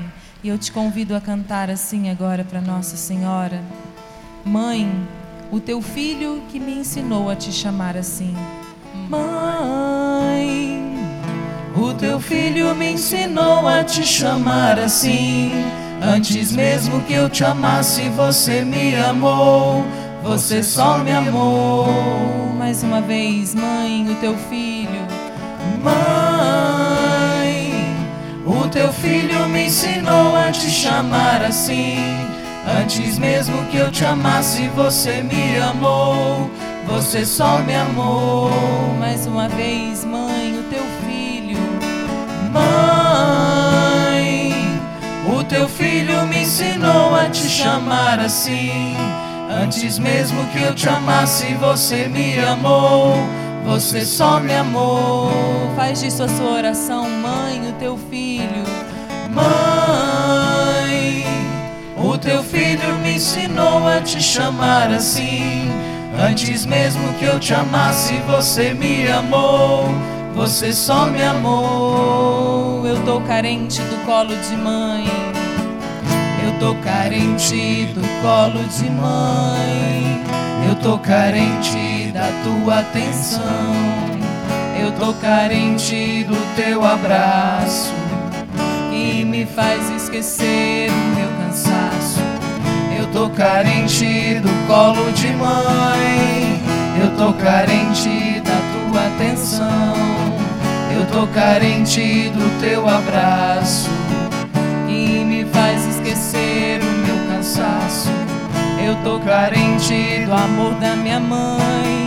E eu te convido a cantar assim agora para Nossa Senhora. Mãe, o teu filho que me ensinou a te chamar assim. Mãe, O teu filho me ensinou a te chamar assim. Antes mesmo que eu te amasse, você me amou. Você só me amou. mais uma vez, mãe, o teu filho. Mãe, o teu filho me ensinou a te chamar assim. Antes mesmo que eu te amasse, você me amou. Você só me amou. Mais uma vez, mãe, o teu filho. Mãe, o teu filho me ensinou a te chamar assim. Antes mesmo que eu te amasse, você me amou. Você só me amou. Faz disso a sua oração, mãe, o teu filho. Mãe, o teu filho me ensinou a te chamar assim. Antes mesmo que eu te amasse, você me amou. Você só me amou. Eu tô carente do colo de mãe. Eu tô carente do colo de mãe. Eu tô carente da tua atenção. Eu tô carente do teu abraço. Que me faz esquecer o tô carente do colo de mãe. Eu tô carente da tua atenção. Eu tô carente do teu abraço. Que me faz esquecer o meu cansaço. Eu tô carente Do amor da minha mãe.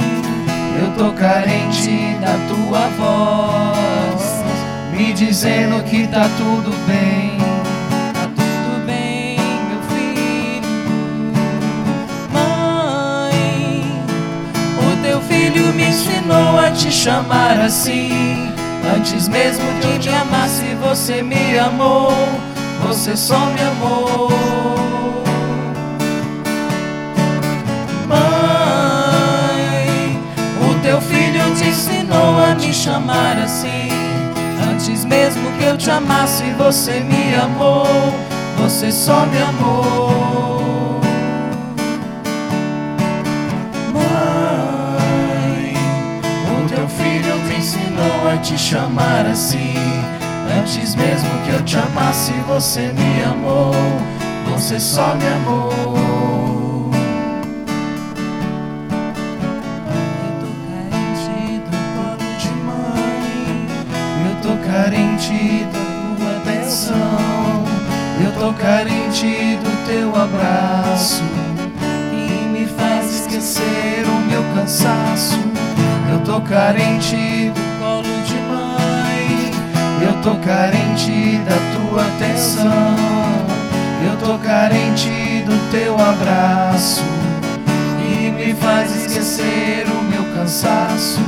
Eu tô carente da tua voz, me dizendo que tá tudo bem. Filho me ensinou a te chamar assim. Antes mesmo que eu te amasse, você me amou. Você só me amou. Mãe, o teu filho te ensinou a me chamar assim. Antes mesmo que eu te amasse, você me amou. Você só me amou. Te chamar assim. Antes mesmo que eu te amasse, você me amou. Você só me amou. Eu tô carente do colo de mãe. Eu tô carente da tua atenção. Eu tô carente do teu abraço. E me faz esquecer o meu cansaço. Eu tô carente do. Eu tô carente da tua atenção. Eu tô carente do teu abraço. E me faz esquecer o meu cansaço.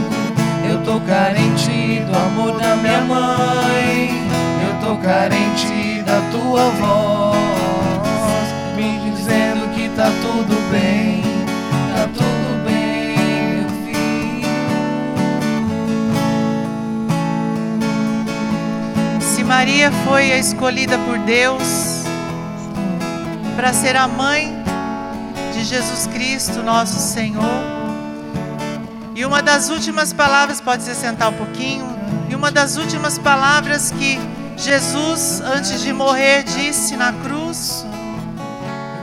Eu tô carente do amor da minha mãe. Eu tô carente da tua voz. Me dizendo que tá tudo bem. Maria foi a escolhida por Deus para ser a mãe de Jesus Cristo, nosso Senhor. E uma das últimas palavras, pode se sentar um pouquinho, e uma das últimas palavras que Jesus, antes de morrer, disse na cruz,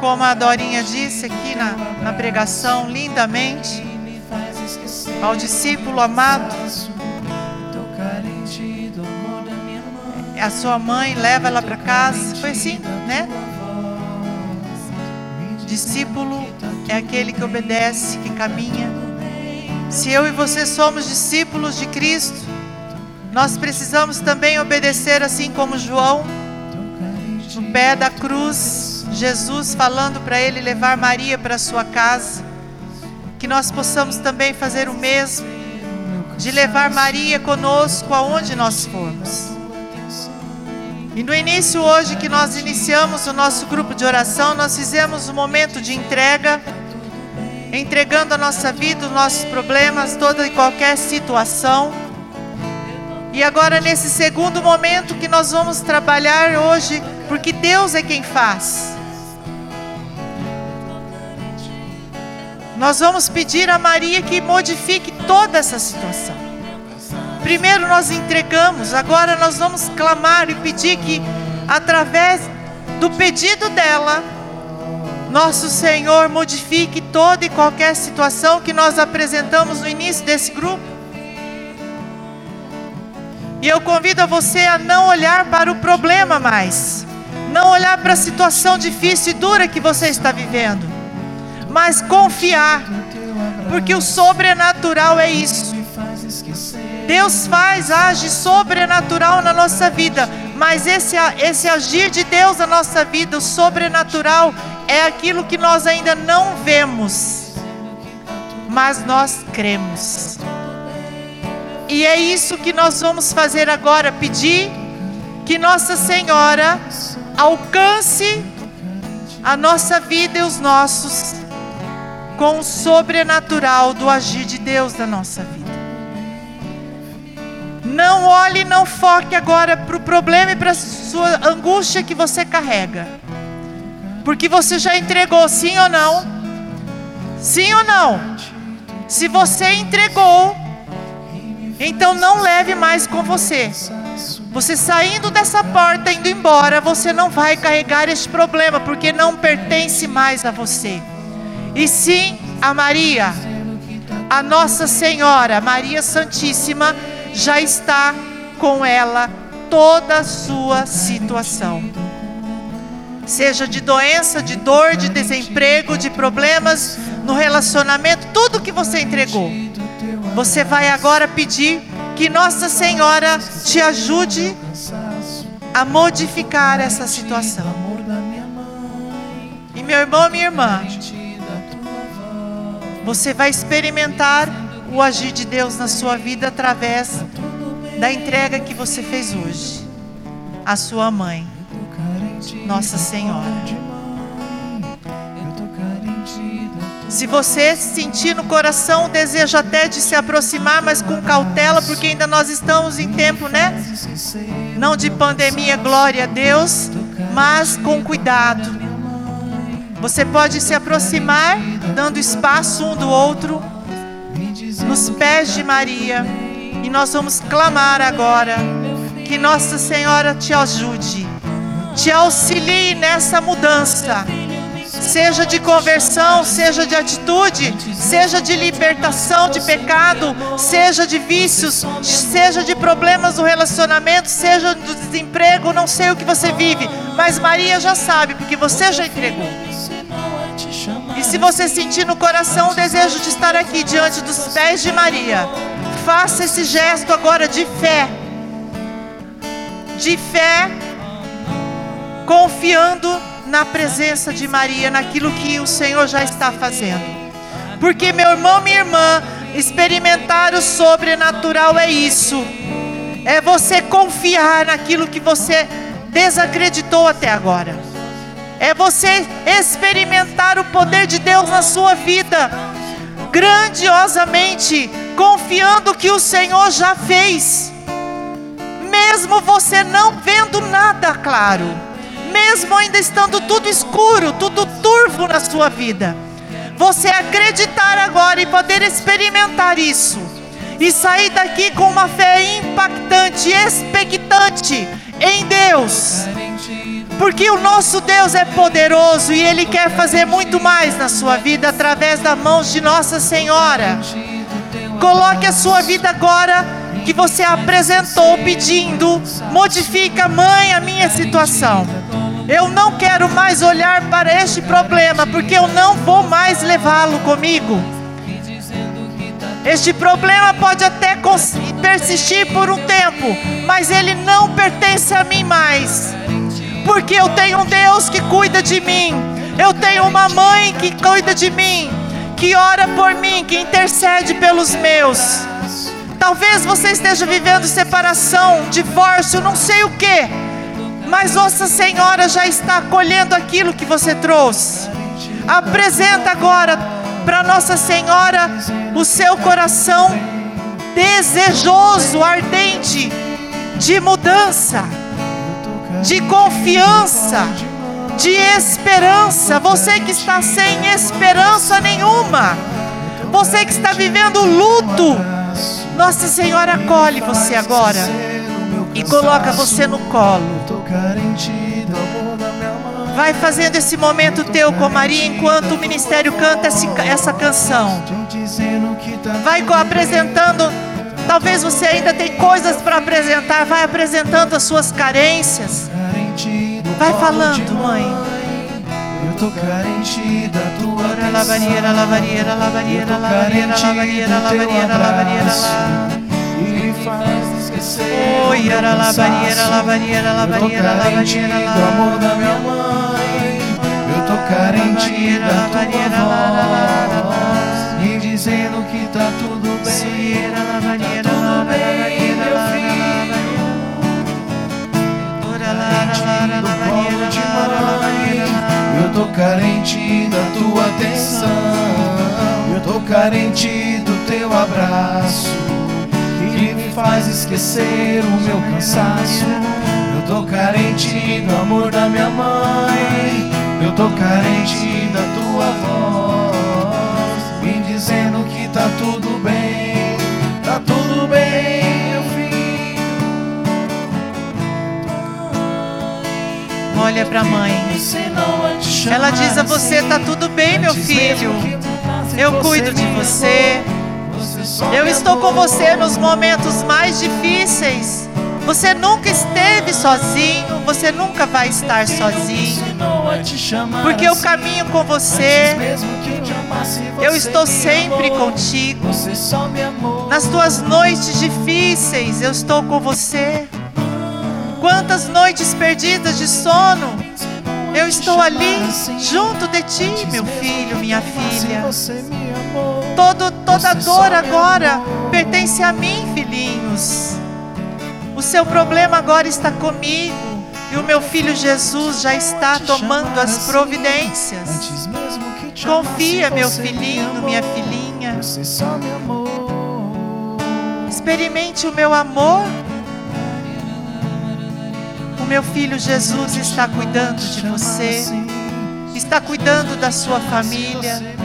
como a Dorinha disse aqui na, na pregação, lindamente, ao discípulo amado, a sua mãe leva ela para casa, foi assim, né? Discípulo é aquele que obedece, que caminha. Se eu e você somos discípulos de Cristo, nós precisamos também obedecer assim como João, no pé da cruz, Jesus falando para ele levar Maria para sua casa, que nós possamos também fazer o mesmo, de levar Maria conosco aonde nós formos. E no início hoje que nós iniciamos o nosso grupo de oração, nós fizemos um momento de entrega, entregando a nossa vida, os nossos problemas, toda e qualquer situação. E agora nesse segundo momento que nós vamos trabalhar hoje, porque Deus é quem faz. Nós vamos pedir a Maria que modifique toda essa situação. Primeiro nós entregamos, agora nós vamos clamar e pedir que, através do pedido dela, nosso Senhor modifique toda e qualquer situação que nós apresentamos no início desse grupo. E eu convido a você a não olhar para o problema mais, não olhar para a situação difícil e dura que você está vivendo, mas confiar, porque o sobrenatural é isso. Deus faz, age sobrenatural na nossa vida, mas esse, esse agir de Deus na nossa vida, o sobrenatural, é aquilo que nós ainda não vemos, mas nós cremos. E é isso que nós vamos fazer agora: pedir que Nossa Senhora alcance a nossa vida e os nossos com o sobrenatural do agir de Deus na nossa vida. Não olhe, não foque agora para o problema e para a sua angústia que você carrega. Porque você já entregou, sim ou não? Sim ou não? Se você entregou, então não leve mais com você. Você saindo dessa porta, indo embora, você não vai carregar este problema, porque não pertence mais a você. E sim a Maria, a Nossa Senhora, Maria Santíssima já está com ela toda a sua situação. Seja de doença, de dor, de desemprego, de problemas no relacionamento, tudo que você entregou. Você vai agora pedir que Nossa Senhora te ajude a modificar essa situação. E meu irmão, minha irmã, você vai experimentar o agir de Deus na sua vida através da entrega que você fez hoje à sua mãe, Nossa Senhora. Se você sentir no coração o desejo até de se aproximar, mas com cautela, porque ainda nós estamos em tempo, né? Não de pandemia, glória a Deus, mas com cuidado. Você pode se aproximar, dando espaço um do outro, nos pés de Maria, e nós vamos clamar agora que Nossa Senhora te ajude, te auxilie nessa mudança seja de conversão, seja de atitude, seja de libertação de pecado, seja de vícios, seja de problemas no relacionamento, seja do desemprego, não sei o que você vive, mas Maria já sabe, porque você já entregou. E se você sentir no coração o desejo de estar aqui diante dos pés de Maria, faça esse gesto agora de fé. De fé, confiando na presença de Maria, naquilo que o Senhor já está fazendo. Porque, meu irmão, minha irmã, experimentar o sobrenatural é isso. É você confiar naquilo que você desacreditou até agora é você experimentar o poder de Deus na sua vida, grandiosamente, confiando que o Senhor já fez, mesmo você não vendo nada claro, mesmo ainda estando tudo escuro, tudo turvo na sua vida, você acreditar agora e poder experimentar isso. E sair daqui com uma fé impactante, expectante em Deus porque o nosso Deus é poderoso e Ele quer fazer muito mais na sua vida através das mãos de Nossa Senhora. Coloque a sua vida agora que você apresentou pedindo, modifica, mãe, a minha situação. Eu não quero mais olhar para este problema, porque eu não vou mais levá-lo comigo. Este problema pode até persistir por um tempo, mas ele não pertence a mim mais porque eu tenho um Deus que cuida de mim, eu tenho uma mãe que cuida de mim, que ora por mim, que intercede pelos meus. Talvez você esteja vivendo separação, divórcio, não sei o que, mas Nossa Senhora já está acolhendo aquilo que você trouxe. Apresenta agora para Nossa Senhora o seu coração desejoso, ardente de mudança de confiança, de esperança. Você que está sem esperança nenhuma, você que está vivendo luto, Nossa Senhora acolhe você agora e coloca você no colo. Vai fazendo esse momento teu com Maria enquanto o ministério canta essa canção. Vai apresentando Talvez você ainda tem coisas para apresentar. Vai apresentando as suas carências. Vai falando, mãe. Eu tô carente da tua Ora, lavareira, lavareira, lavareira, lavareira, lavareira, lavareira, lavareira. E me faz esquecer. Oi, era lavareira, lavareira, lavareira, lavareira, do amor da minha mãe. Eu tô carente da tua voz. Dizendo que tá tudo bem. Tá tudo bem, meu filho. Carente do colo de mãe. Eu tô carente da tua atenção. Eu tô carente do teu abraço. Que me faz esquecer o meu cansaço. Eu tô carente do amor da minha mãe. Eu tô carente da tua voz. Me dizendo tá tudo bem. Tá tudo bem, meu filho. Olha para a mãe. Ela diz a você: tá tudo bem, meu filho. Eu cuido de você. Eu estou com você nos momentos mais difíceis. Você nunca esteve sozinho, você nunca vai estar sozinho. Porque eu caminho com você. Eu estou sempre contigo. Nas tuas noites difíceis, eu estou com você. Quantas noites perdidas de sono, eu estou ali junto de ti, meu filho, minha filha. Todo, toda dor agora pertence a mim, filhinhos. O seu problema agora está comigo. E o meu filho Jesus já está tomando as providências. Confia, meu filhinho, minha filhinha. Experimente o meu amor. O meu filho Jesus está cuidando de você, está cuidando da sua família.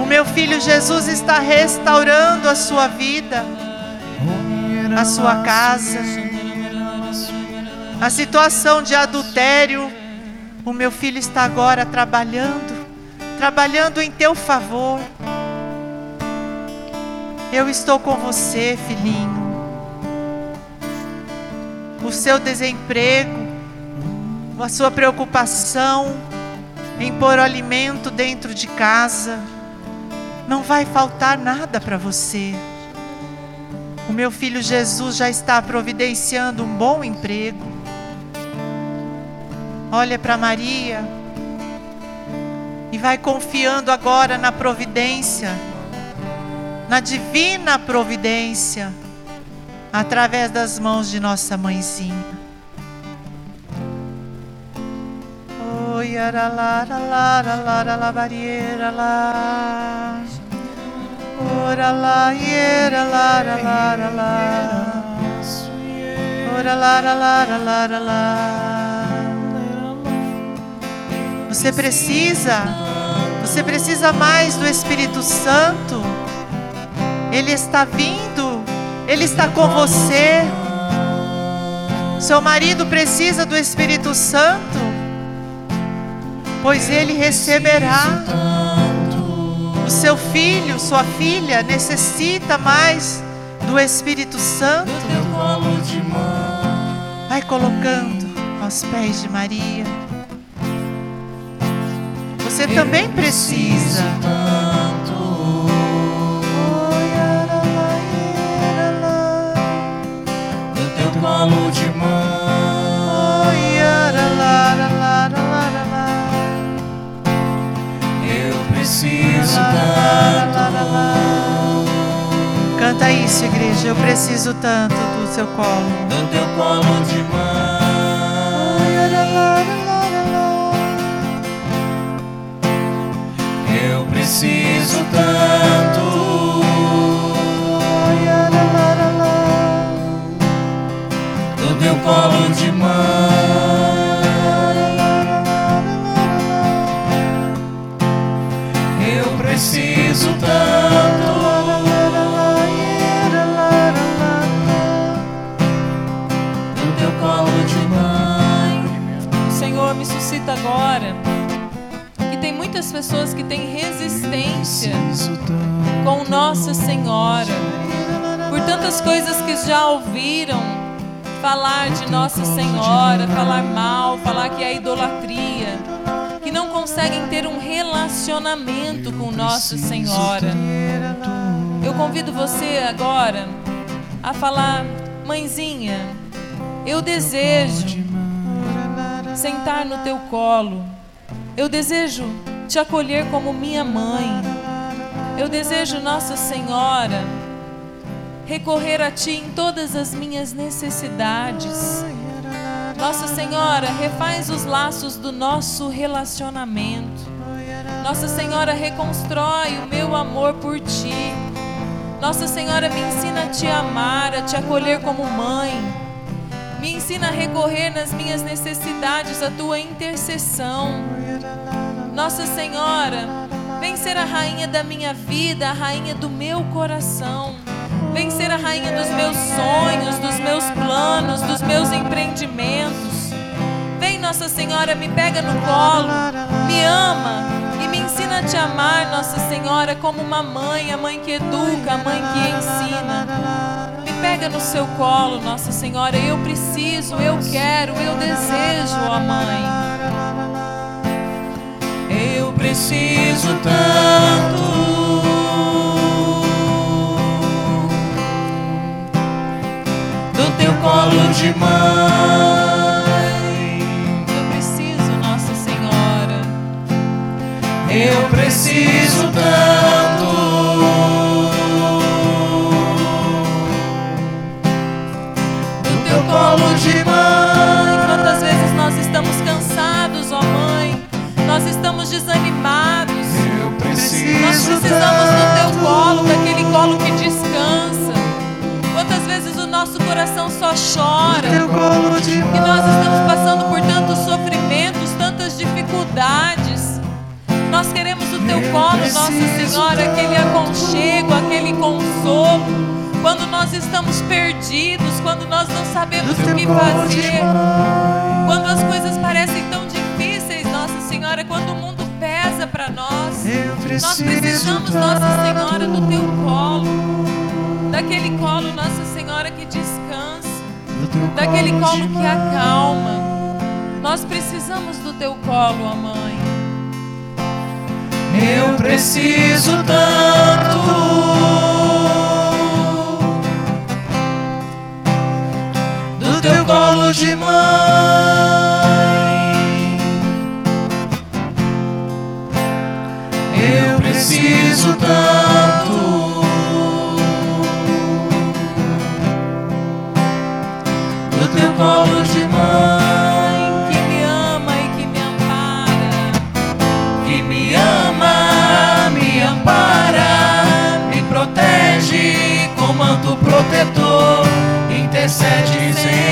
O meu filho Jesus está restaurando a sua vida, a sua casa. A situação de adultério, o meu filho está agora trabalhando, trabalhando em teu favor. Eu estou com você, filhinho. O seu desemprego, a sua preocupação, em pôr alimento dentro de casa. Não vai faltar nada para você. O meu filho Jesus já está providenciando um bom emprego. Olha para Maria e vai confiando agora na providência, na divina providência, através das mãos de nossa mãezinha. Oi, aralara, lara, lá. Ora lá, iera, lara, lara, lá. Ora, lara, lara, lara, lá. Você precisa, você precisa mais do Espírito Santo. Ele está vindo, ele está com você. Seu marido precisa do Espírito Santo, pois ele receberá. O seu filho, sua filha necessita mais do Espírito Santo. Vai colocando aos pés de Maria. Você também precisa. Do teu colo de Eu preciso tanto. Canta isso, igreja. Eu preciso tanto do seu colo. Do teu colo de Eu preciso tanto. Do teu colo de Eu muitas pessoas que têm resistência com Nossa Senhora por tantas coisas que já ouviram falar de Nossa Senhora, falar mal, falar que é idolatria, que não conseguem ter um relacionamento com Nossa Senhora. Eu convido você agora a falar, mãezinha, eu desejo sentar no teu colo. Eu desejo te acolher como minha mãe. Eu desejo, Nossa Senhora, recorrer a Ti em todas as minhas necessidades. Nossa Senhora, refaz os laços do nosso relacionamento. Nossa Senhora, reconstrói o meu amor por Ti. Nossa Senhora, me ensina a Te amar, a Te acolher como mãe. Me ensina a recorrer nas minhas necessidades à Tua intercessão. Nossa Senhora, vem ser a rainha da minha vida, a rainha do meu coração. Vem ser a rainha dos meus sonhos, dos meus planos, dos meus empreendimentos. Vem, Nossa Senhora, me pega no colo, me ama e me ensina a te amar, Nossa Senhora, como uma mãe, a mãe que educa, a mãe que ensina. Me pega no seu colo, Nossa Senhora, eu preciso, eu quero, eu desejo, ó Mãe. Preciso tanto. Do teu colo de mãe. Eu preciso, Nossa Senhora. Eu preciso tanto. Do teu colo de mãe. Nós estamos desanimados. Nós precisamos do teu colo, daquele colo que descansa. Quantas vezes o nosso coração só chora? E nós estamos passando por tantos sofrimentos, tantas dificuldades. Nós queremos o teu colo, Nossa Senhora, aquele aconchego, aquele consolo. Quando nós estamos perdidos, quando nós não sabemos o que fazer, quando as coisas parecem tão Senhora, quando o mundo pesa para nós. Nós precisamos, Nossa Senhora, do teu colo. Daquele colo, Nossa Senhora, que descansa. Daquele colo que acalma. Nós precisamos do teu colo, ó Mãe. Eu preciso tanto do teu colo de mãe. Preciso tanto do teu colo de mãe que me ama e que me ampara. que me ama, me ampara, me protege com manto protetor, intercede sempre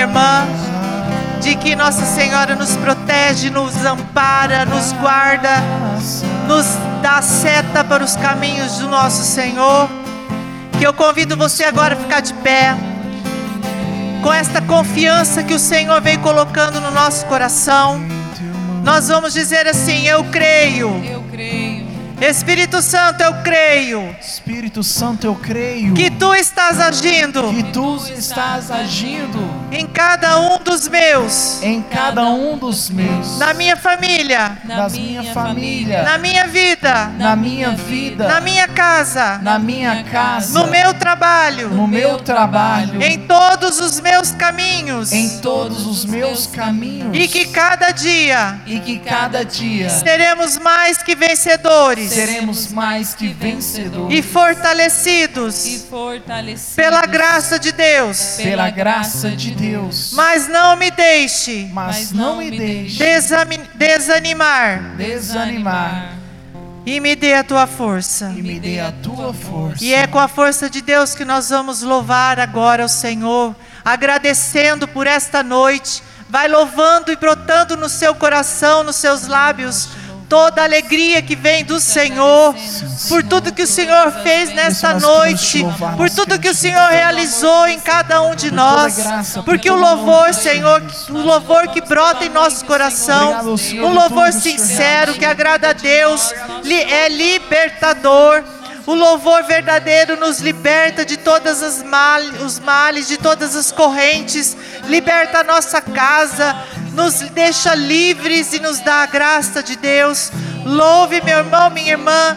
irmã, de que Nossa Senhora nos protege, nos ampara, nos guarda, nos dá seta para os caminhos do nosso Senhor, que eu convido você agora a ficar de pé, com esta confiança que o Senhor vem colocando no nosso coração. Nós vamos dizer assim: Eu creio. Eu creio Espírito Santo, eu creio Espírito Santo, eu creio que tu estás agindo que tu estás agindo em cada um dos meus, em cada um dos meus, na minha família, na minha minha família, família, na minha vida, na minha vida, na minha casa, na minha casa, no meu trabalho, no meu trabalho, em todos os meus caminhos, em todos os meus caminhos, e que cada dia e que cada dia seremos mais que vencedores. seremos mais que vencedores. E fortalecidos. E fortalecidos. Pela graça de Deus. pela graça de Deus. Mas não me deixe. Mas não me deixe. desami- desanimar desanimar e me dê a tua força. e me dê a tua força. E é com a força de Deus que nós vamos louvar agora o Senhor, agradecendo por esta noite. Vai louvando e brotando no seu coração, nos seus lábios, toda a alegria que vem do Senhor, por tudo que o Senhor fez nesta noite, por tudo que o Senhor realizou em cada um de nós, porque o louvor, Senhor, o louvor que brota em nosso coração, um louvor sincero que agrada a Deus, é libertador. O louvor verdadeiro nos liberta de todas as mal, os males, de todas as correntes, liberta a nossa casa, nos deixa livres e nos dá a graça de Deus. Louve, meu irmão, minha irmã,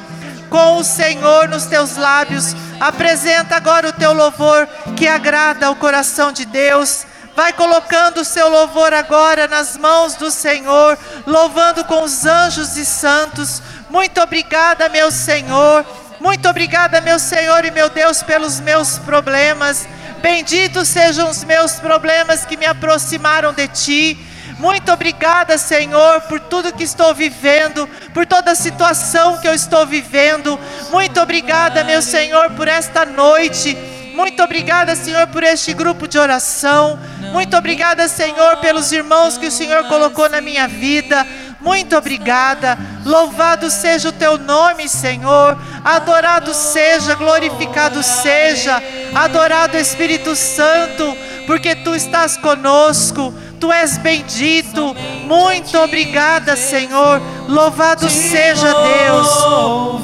com o Senhor nos teus lábios. Apresenta agora o teu louvor que agrada ao coração de Deus. Vai colocando o seu louvor agora nas mãos do Senhor, louvando com os anjos e santos. Muito obrigada, meu Senhor. Muito obrigada, meu Senhor e meu Deus, pelos meus problemas. Benditos sejam os meus problemas que me aproximaram de ti. Muito obrigada, Senhor, por tudo que estou vivendo, por toda a situação que eu estou vivendo. Muito obrigada, meu Senhor, por esta noite. Muito obrigada, Senhor, por este grupo de oração. Muito obrigada, Senhor, pelos irmãos que o Senhor colocou na minha vida. Muito obrigada. Louvado seja o teu nome, Senhor. Adorado seja, glorificado seja. Adorado Espírito Santo, porque tu estás conosco. Tu és bendito. Muito obrigada, Senhor. Louvado seja Deus. Não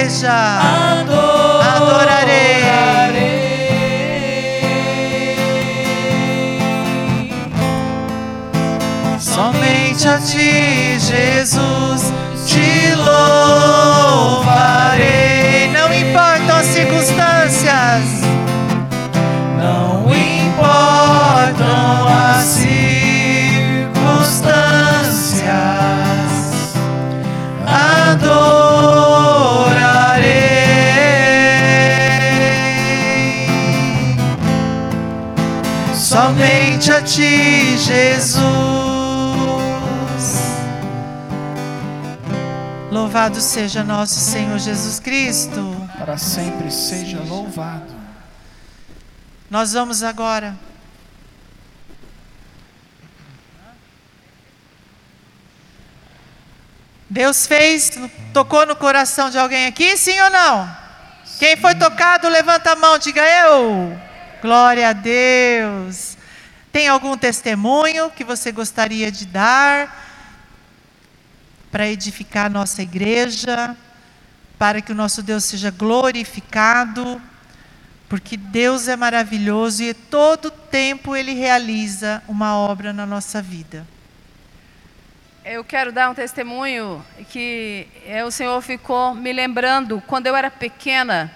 igreja, adorarei. Somente a ti, Jesus, te louvarei. Não importam as circunstâncias, não importam as circunstâncias. Adoro. Ti, Jesus. Louvado seja nosso Senhor Jesus Cristo. Para sempre seja louvado. Nós vamos agora. Deus fez, tocou no coração de alguém aqui, sim ou não? Quem foi tocado, levanta a mão, diga eu. Glória a Deus. Tem algum testemunho que você gostaria de dar para edificar a nossa igreja, para que o nosso Deus seja glorificado? Porque Deus é maravilhoso e todo tempo Ele realiza uma obra na nossa vida. Eu quero dar um testemunho que é, o Senhor ficou me lembrando. Quando eu era pequena,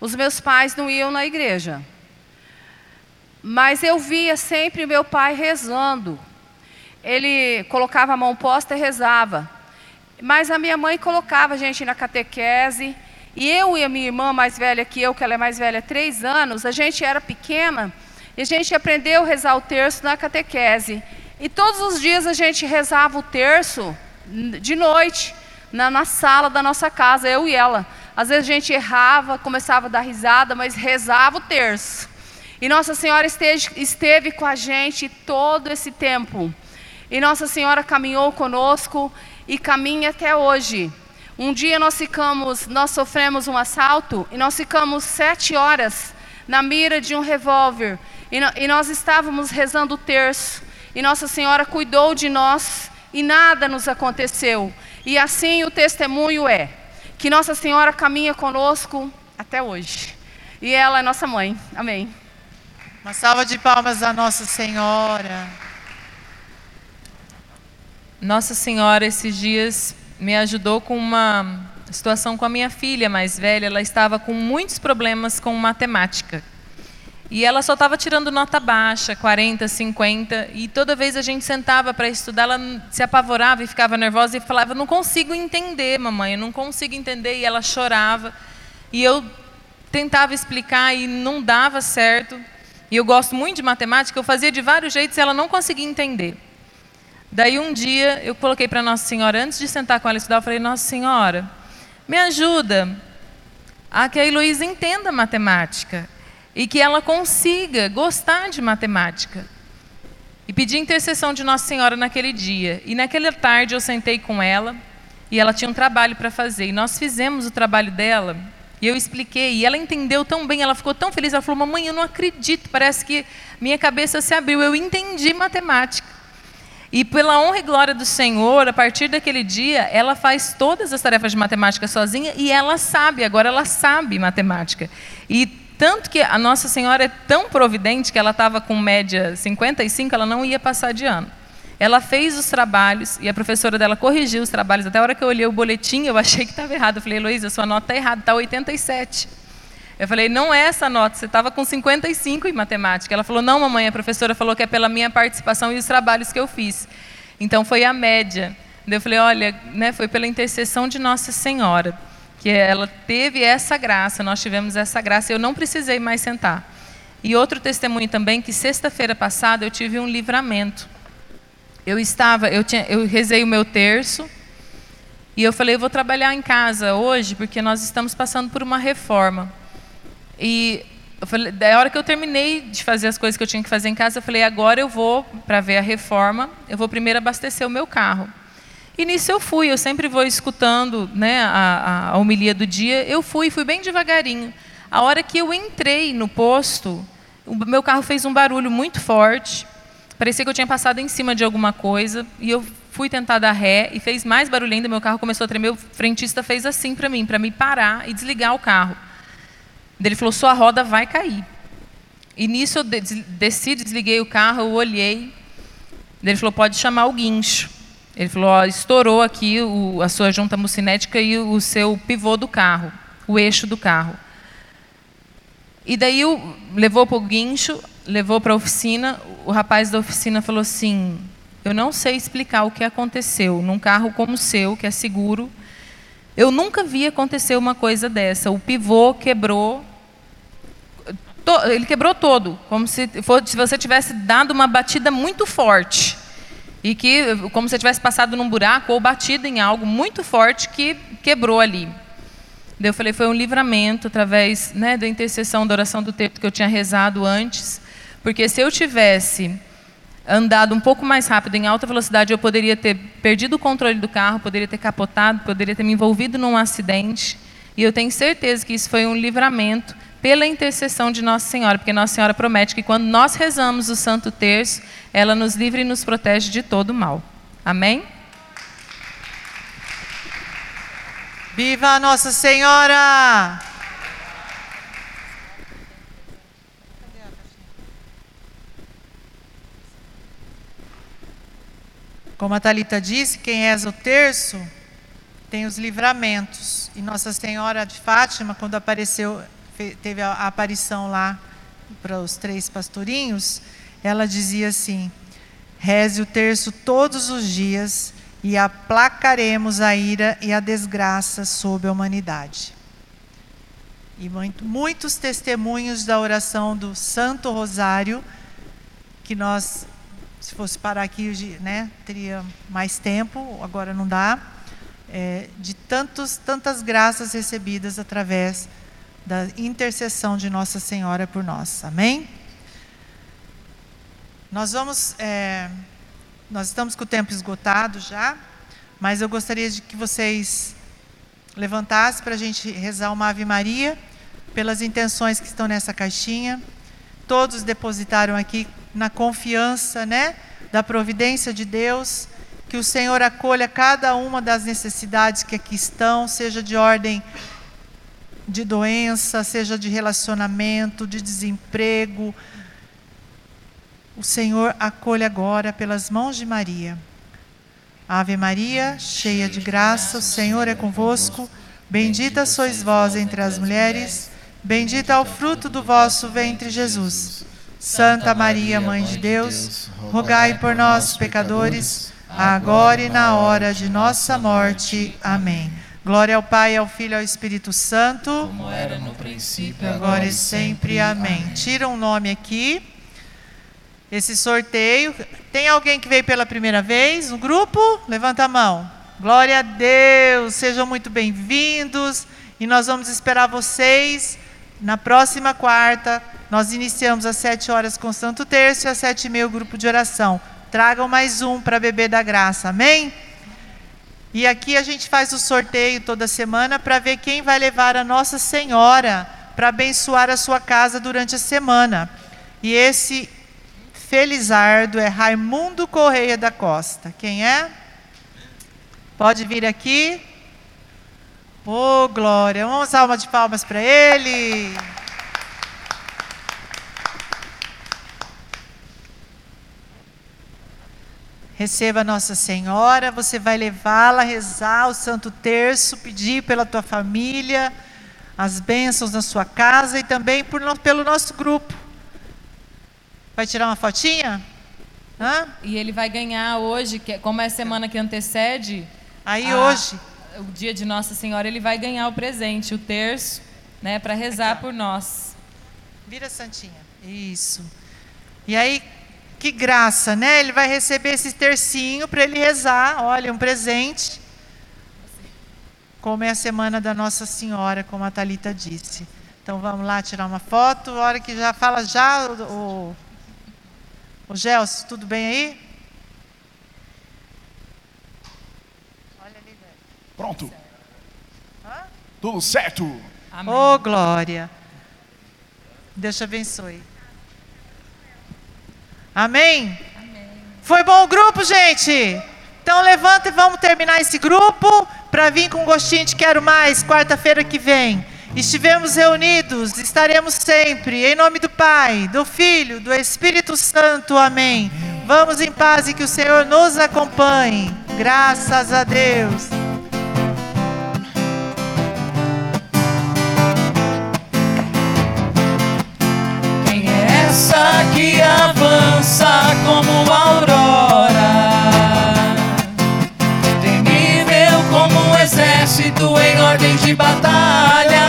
os meus pais não iam na igreja. Mas eu via sempre meu pai rezando. Ele colocava a mão posta e rezava. Mas a minha mãe colocava a gente na catequese. E eu e a minha irmã mais velha que eu, que ela é mais velha, três anos, a gente era pequena e a gente aprendeu a rezar o terço na catequese. E todos os dias a gente rezava o terço de noite, na, na, sala da nossa casa, eu e ela. Às vezes a gente errava, começava a dar risada, mas rezava o terço. E Nossa Senhora esteve, esteve com a gente todo esse tempo. E Nossa Senhora caminhou conosco e caminha até hoje. Um dia nós ficamos, nós sofremos um assalto e nós ficamos sete horas na mira de um revólver. E, no, e nós estávamos rezando o terço e Nossa Senhora cuidou de nós e nada nos aconteceu. E assim o testemunho é que Nossa Senhora caminha conosco até hoje. E ela é nossa mãe. Amém. Uma salva de palmas à Nossa Senhora. Nossa Senhora, esses dias, me ajudou com uma situação com a minha filha mais velha. Ela estava com muitos problemas com matemática. E ela só estava tirando nota baixa, 40, 50, e toda vez a gente sentava para estudar, ela se apavorava e ficava nervosa e falava: "Não consigo entender, mamãe, eu não consigo entender". E ela chorava. E eu tentava explicar e não dava certo. E eu gosto muito de matemática, eu fazia de vários jeitos e ela não conseguia entender. Daí um dia eu coloquei para Nossa Senhora, antes de sentar com ela e estudar, eu falei: "Nossa Senhora, me ajuda a que a Heloísa entenda matemática e que ela consiga gostar de matemática. E pedi intercessão de Nossa Senhora naquele dia. E naquela tarde eu sentei com ela e ela tinha um trabalho para fazer. E nós fizemos o trabalho dela e eu expliquei. E ela entendeu tão bem, ela ficou tão feliz. Ela falou: Mamãe, eu não acredito, parece que minha cabeça se abriu. Eu entendi matemática. E pela honra e glória do Senhor, a partir daquele dia, ela faz todas as tarefas de matemática sozinha e ela sabe, agora ela sabe matemática. E tanto que a Nossa Senhora é tão providente que ela estava com média 55, ela não ia passar de ano. Ela fez os trabalhos e a professora dela corrigiu os trabalhos. Até a hora que eu olhei o boletim, eu achei que estava errado. Eu falei, Heloísa, sua nota está errada, está 87. Eu falei, não é essa nota, você estava com 55 em matemática. Ela falou, não, mamãe, a professora falou que é pela minha participação e os trabalhos que eu fiz. Então foi a média. Eu falei, olha, né, foi pela intercessão de Nossa Senhora que ela teve essa graça, nós tivemos essa graça, eu não precisei mais sentar. E outro testemunho também, que sexta-feira passada eu tive um livramento. Eu estava, eu, tinha, eu rezei o meu terço, e eu falei, eu vou trabalhar em casa hoje, porque nós estamos passando por uma reforma. E eu falei, da hora que eu terminei de fazer as coisas que eu tinha que fazer em casa, eu falei, agora eu vou, para ver a reforma, eu vou primeiro abastecer o meu carro. E nisso eu fui, eu sempre vou escutando né, a, a, homilia do dia. Eu fui, fui bem devagarinho. A hora que eu entrei no posto, o meu carro fez um barulho muito forte. Parecia que eu tinha passado em cima de alguma coisa. E eu fui tentar dar ré e fez mais barulho ainda. Meu carro começou a tremer. O frentista fez assim para mim, para me parar e desligar o carro. Ele falou: sua roda vai cair. E nisso eu desci, desliguei o carro, eu olhei. Ele falou: pode chamar o guincho. Ele falou: ó, estourou aqui o, a sua junta mucinética e o, seu pivô do carro, o eixo do carro. E daí o, levou para o guincho, levou para a oficina. O rapaz da oficina falou assim: Eu não sei explicar o que aconteceu num carro como o seu, que é seguro. Eu nunca vi acontecer uma coisa dessa. O pivô quebrou ele quebrou todo, como se, se você tivesse dado uma batida muito forte. E que, como se tivesse passado num buraco ou batido em algo muito forte que quebrou ali. Daí eu falei, foi um livramento através né, da intercessão da oração do texto que eu tinha rezado antes. Porque se eu tivesse andado um pouco mais rápido, em alta velocidade, eu poderia ter perdido o controle do carro, poderia ter capotado, poderia ter me envolvido num acidente. E eu tenho certeza que isso foi um livramento pela intercessão de Nossa Senhora, porque Nossa Senhora promete que quando nós rezamos o Santo Terço, ela nos livra e nos protege de todo mal. Amém? Viva Nossa Senhora! Como a Talita disse, quem reza o terço tem os livramentos. E Nossa Senhora de Fátima, quando apareceu, teve a aparição lá para os três pastorinhos, ela dizia assim: reze o terço todos os dias e aplacaremos a ira e a desgraça sobre a humanidade. E muito, muitos testemunhos da oração do Santo Rosário, que nós, se fosse parar aqui, né, teria mais tempo, agora não dá é, de tantos, tantas graças recebidas através da intercessão de Nossa Senhora por nós. Amém? Nós vamos. É, nós estamos com o tempo esgotado já, mas eu gostaria de que vocês levantassem para a gente rezar uma Ave Maria pelas intenções que estão nessa caixinha. Todos depositaram aqui na confiança, né, da providência de Deus que o Senhor acolha cada uma das necessidades que aqui estão, seja de ordem de doença, seja de relacionamento, de desemprego. O Senhor acolhe agora pelas mãos de Maria. Ave Maria, cheia de graça, o Senhor é convosco. Bendita sois vós entre as mulheres, bendito é o fruto do vosso ventre, Jesus. Santa Maria, Mãe de Deus, rogai por nós, pecadores agora e na hora de nossa morte. Amém. Glória ao Pai, ao Filho e ao Espírito Santo. Como era no princípio, agora, e sempre. Amém. Amém. Tira um nome aqui. Esse sorteio. Tem alguém que veio pela primeira vez no grupo? Levanta a mão. Glória a Deus. Sejam muito bem-vindos. E nós vamos esperar vocês na próxima quarta. Nós iniciamos às sete horas com o Santo Terço e às sete e meia o grupo de oração. Tragam mais um para beber da graça, amém? E aqui a gente faz o sorteio toda semana para ver quem vai levar a Nossa Senhora para abençoar a sua casa durante a semana. E esse felizardo é Raimundo Correia da Costa. Quem é? Pode vir aqui. Ô, oh, glória. Vamos alma de palmas para ele. Receba Nossa Senhora, você vai levá-la a rezar o Santo Terço, pedir pela tua família, as bênçãos na sua casa e também por, pelo nosso grupo. Vai tirar uma fotinha? Hã? E ele vai ganhar hoje, é, como é a semana que antecede. Aí a, hoje. O dia de Nossa Senhora, ele vai ganhar o presente, o terço, né, para rezar Aqui, por nós. Vira Santinha. Isso. E aí, que graça, né? Ele vai receber esse tercinho para ele rezar. Olha, um presente. Como é a semana da Nossa Senhora, como a Talita disse. Então vamos lá tirar uma foto. A hora que já fala já o, o, o Gelson, tudo bem aí? Olha ali, velho. Pronto. Tudo certo. Amém. Oh, glória. Deus te abençoe. Amém? Amém? Foi bom o grupo, gente? Então levanta e vamos terminar esse grupo para vir com um gostinho de quero mais quarta-feira que vem. Estivemos reunidos, estaremos sempre, em nome do Pai, do Filho, do Espírito Santo. Amém. Vamos em paz e que o Senhor nos acompanhe. Graças a Deus. Que avança como aurora, temível como um exército em ordem de batalha.